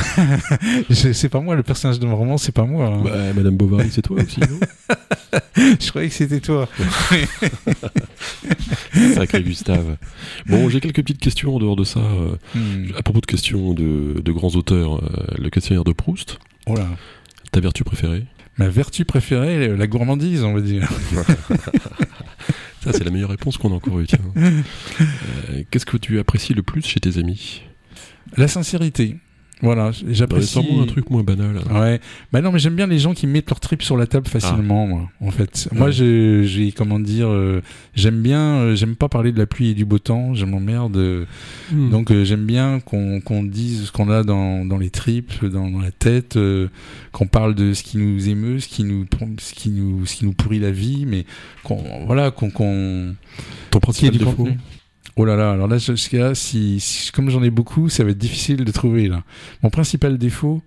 C'est pas moi le personnage de mon roman. C'est pas moi. hein.
Bah, Madame Bovary, c'est toi aussi, non?
Je croyais que c'était toi.
Sacré Gustave. Bon, j'ai quelques petites questions en dehors de ça. euh,
Hmm.
à propos de questions de, de grands auteurs, euh, le questionnaire de Proust,
Oh là.
ta vertu préférée?
Ma vertu préférée, la gourmandise, on va dire.
Ça, c'est la meilleure réponse qu'on a encore eue. Euh, Qu'est-ce que tu apprécies le plus chez tes amis?
La sincérité. Voilà, j'apprécie.
Sors-moi un truc moins banal.
Ouais. Bah non, mais j'aime bien les gens qui mettent leur trip sur la table facilement, moi, en fait. Moi,
Ah. Ouais.
j'ai, j'ai, comment dire, euh, j'aime bien, euh, j'aime pas parler de la pluie et du beau temps, je m'emmerde. euh,
Hmm.
Donc, j'aime bien qu'on, qu'on dise ce qu'on a dans, dans les tripes, dans, dans la tête, qu'on parle de ce qui nous émeut, ce qui nous, ce qui nous, ce qui nous pourrit la vie, mais qu'on, voilà, qu'on, qu'on,
ton principal défaut.
contenu? Oh là là, alors là, jusqu'à là, si, si- comme j'en ai beaucoup, ça va être difficile de trouver là. Mon principal défaut,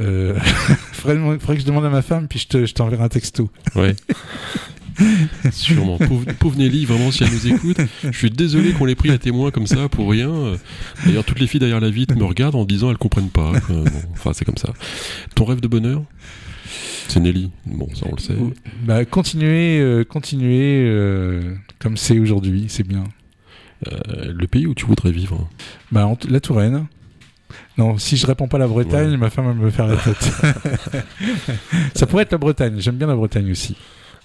euh, faudrait, faudrait que je demande à ma femme, puis je, te, je t'enverrai un texto.
Ouais. Sûrement. Pauvre, pauvre Nelly, vraiment, si elle nous écoute, je suis désolé qu'on l'ait pris à témoin comme ça pour rien. D'ailleurs, toutes les filles derrière la vitre me regardent en disant elles comprennent pas. Bon, enfin, c'est comme ça. Ton rêve de bonheur? C'est Nelly. Bon, ça, on le sait.
Bah, continuez, euh, continuez euh, comme c'est aujourd'hui, c'est bien.
Euh, le pays où tu voudrais vivre
Bah, la Touraine. Non, si je réponds pas la Bretagne,
Ouais.
ma femme va me faire la tête. ça pourrait être la Bretagne. J'aime bien la Bretagne aussi.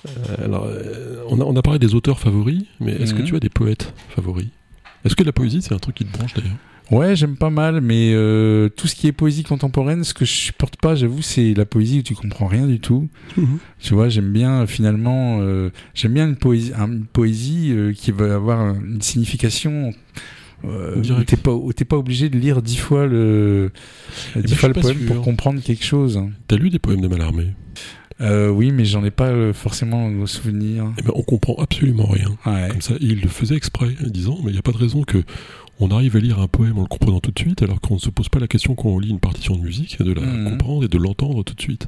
Euh, Alors, euh, on, a, on a parlé des auteurs favoris, mais est-ce que
Mhm.
tu as des poètes favoris? Est-ce que la poésie, c'est un truc qui te branche d'ailleurs?
Ouais, j'aime pas mal, mais euh, tout ce qui est poésie contemporaine, ce que je supporte pas, j'avoue, c'est la poésie où tu comprends rien du tout. Tu vois, j'aime bien finalement, euh, j'aime bien une poésie, un- une poésie euh, qui va avoir une signification. Euh, t'es pas, t'es pas obligé de lire dix fois le,
ben,
dix fois le
pas
poème
sûr.
pour comprendre quelque chose.
T'as lu des poèmes de Mallarmé?
Euh, oui, mais j'en ai pas euh, forcément au souvenir.
Eh ben, on comprend absolument rien.
Ouais.
Comme ça, il le faisait exprès, en disant, mais il n'y a pas de raison que on arrive à lire un poème en le comprenant tout de suite, alors qu'on ne se pose pas la question quand on lit une partition de musique, de la
Mhm.
comprendre et de l'entendre tout de suite.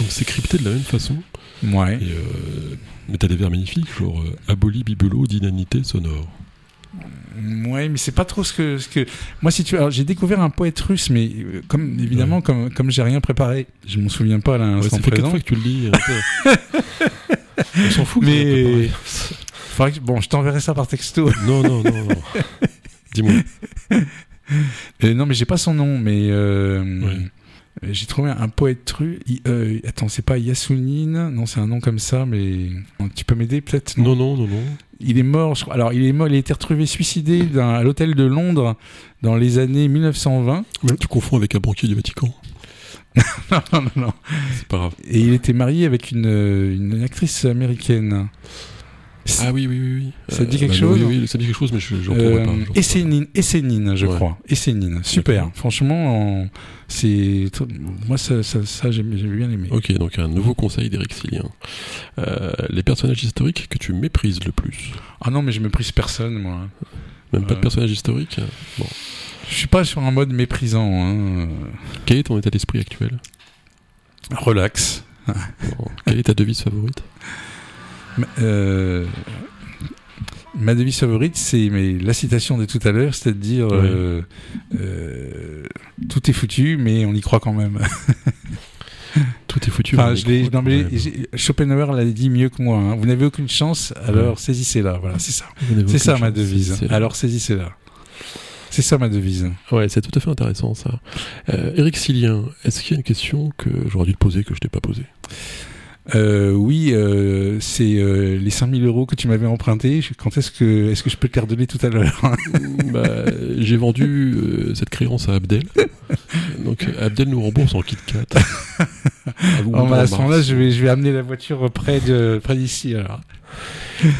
Donc c'est crypté de la même façon.
Ouais.
Et, euh, mais t'as des vers magnifiques, genre euh, aboli bibelot d'inanité sonore.
Ouais, mais c'est pas trop ce que, ce que... moi si tu alors j'ai découvert un poète russe, mais euh, comme évidemment comme comme j'ai rien préparé, je m'en souviens pas à
Ouais, ça fait quatre fois que tu le lis. on s'en fout.
Mais- que- bon, je t'enverrai ça par texto.
Non, non, non, non. Dis-moi.
Euh, non, mais j'ai pas son nom, mais euh,
Ouais.
Euh, j'ai trouvé un poète. Il- euh, attends, c'est pas Yasounine Non, c'est un nom comme ça, mais tu peux m'aider peut-être
Non, non, non, non.
Il est mort. je crois- Alors, il est mort. Il a été retrouvé suicidé dans- à l'hôtel de Londres dans les années 1920.
Tu confonds avec un banquier du Vatican.
non, non, non, non.
C'est pas grave.
Et il était marié avec une, euh, une actrice américaine.
Ah oui, oui, oui. oui.
Ça te dit
Euh,
quelque
bah,
chose
Oui, oui, ça me dit quelque chose, mais je j'en
Euh,
pas.
Essénine, Essénine, je
Ouais.
crois. Essénine, super. Franchement, en- c'est moi ça, ça, j'ai bien aimé.
Ok, donc un nouveau conseil d'Éric Silien. Euh, les personnages historiques que tu méprises le plus.
Ah non, mais je méprise personne, moi.
Même pas de
Euh.
personnages historiques Bon.
Je suis pas sur un mode méprisant. Hein.
Quel est ton état d'esprit actuel?
Relax.
Bon. Quelle est ta devise favorite?
Euh, ma devise favorite, c'est la citation de tout à l'heure, c'est-à-dire euh, euh, tout est foutu, mais on y croit quand même.
Tout est foutu.
Enfin, je
croit
non, mais Schopenhauer l'a dit mieux que moi. hein. Vous n'avez aucune chance, alors saisissez-la. Voilà, c'est ça. C'est ça ma
chance,
devise. Alors saisissez-la. C'est ça ma devise.
Ouais, c'est tout à fait intéressant ça. Éric Silien, est-ce qu'il y a une question que j'aurais dû te poser que je t'ai pas posée?
Euh, oui, euh, c'est euh, les 5000 euros que tu m'avais empruntés. Je- Quand est-ce que, est-ce que je peux te les redonner tout à l'heure?
Bah, J'ai vendu cette créance à Abdel. Donc Abdel nous rembourse en kit 4. À,
bah, ce
en
moment-là, je vais, je vais amener la voiture près de, près d'ici. Alors.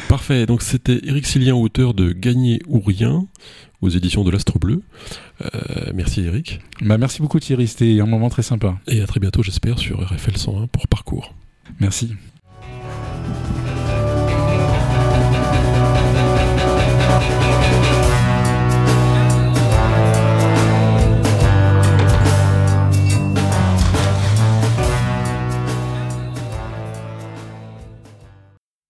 Parfait, donc c'était Éric Silien, auteur de Gagner ou rien aux éditions de l'Astre Bleu. Euh, merci Éric,
Bah, merci beaucoup Thierry, c'était un moment très sympa.
et à très bientôt j'espère sur RFL 101 pour Parcours.
Merci.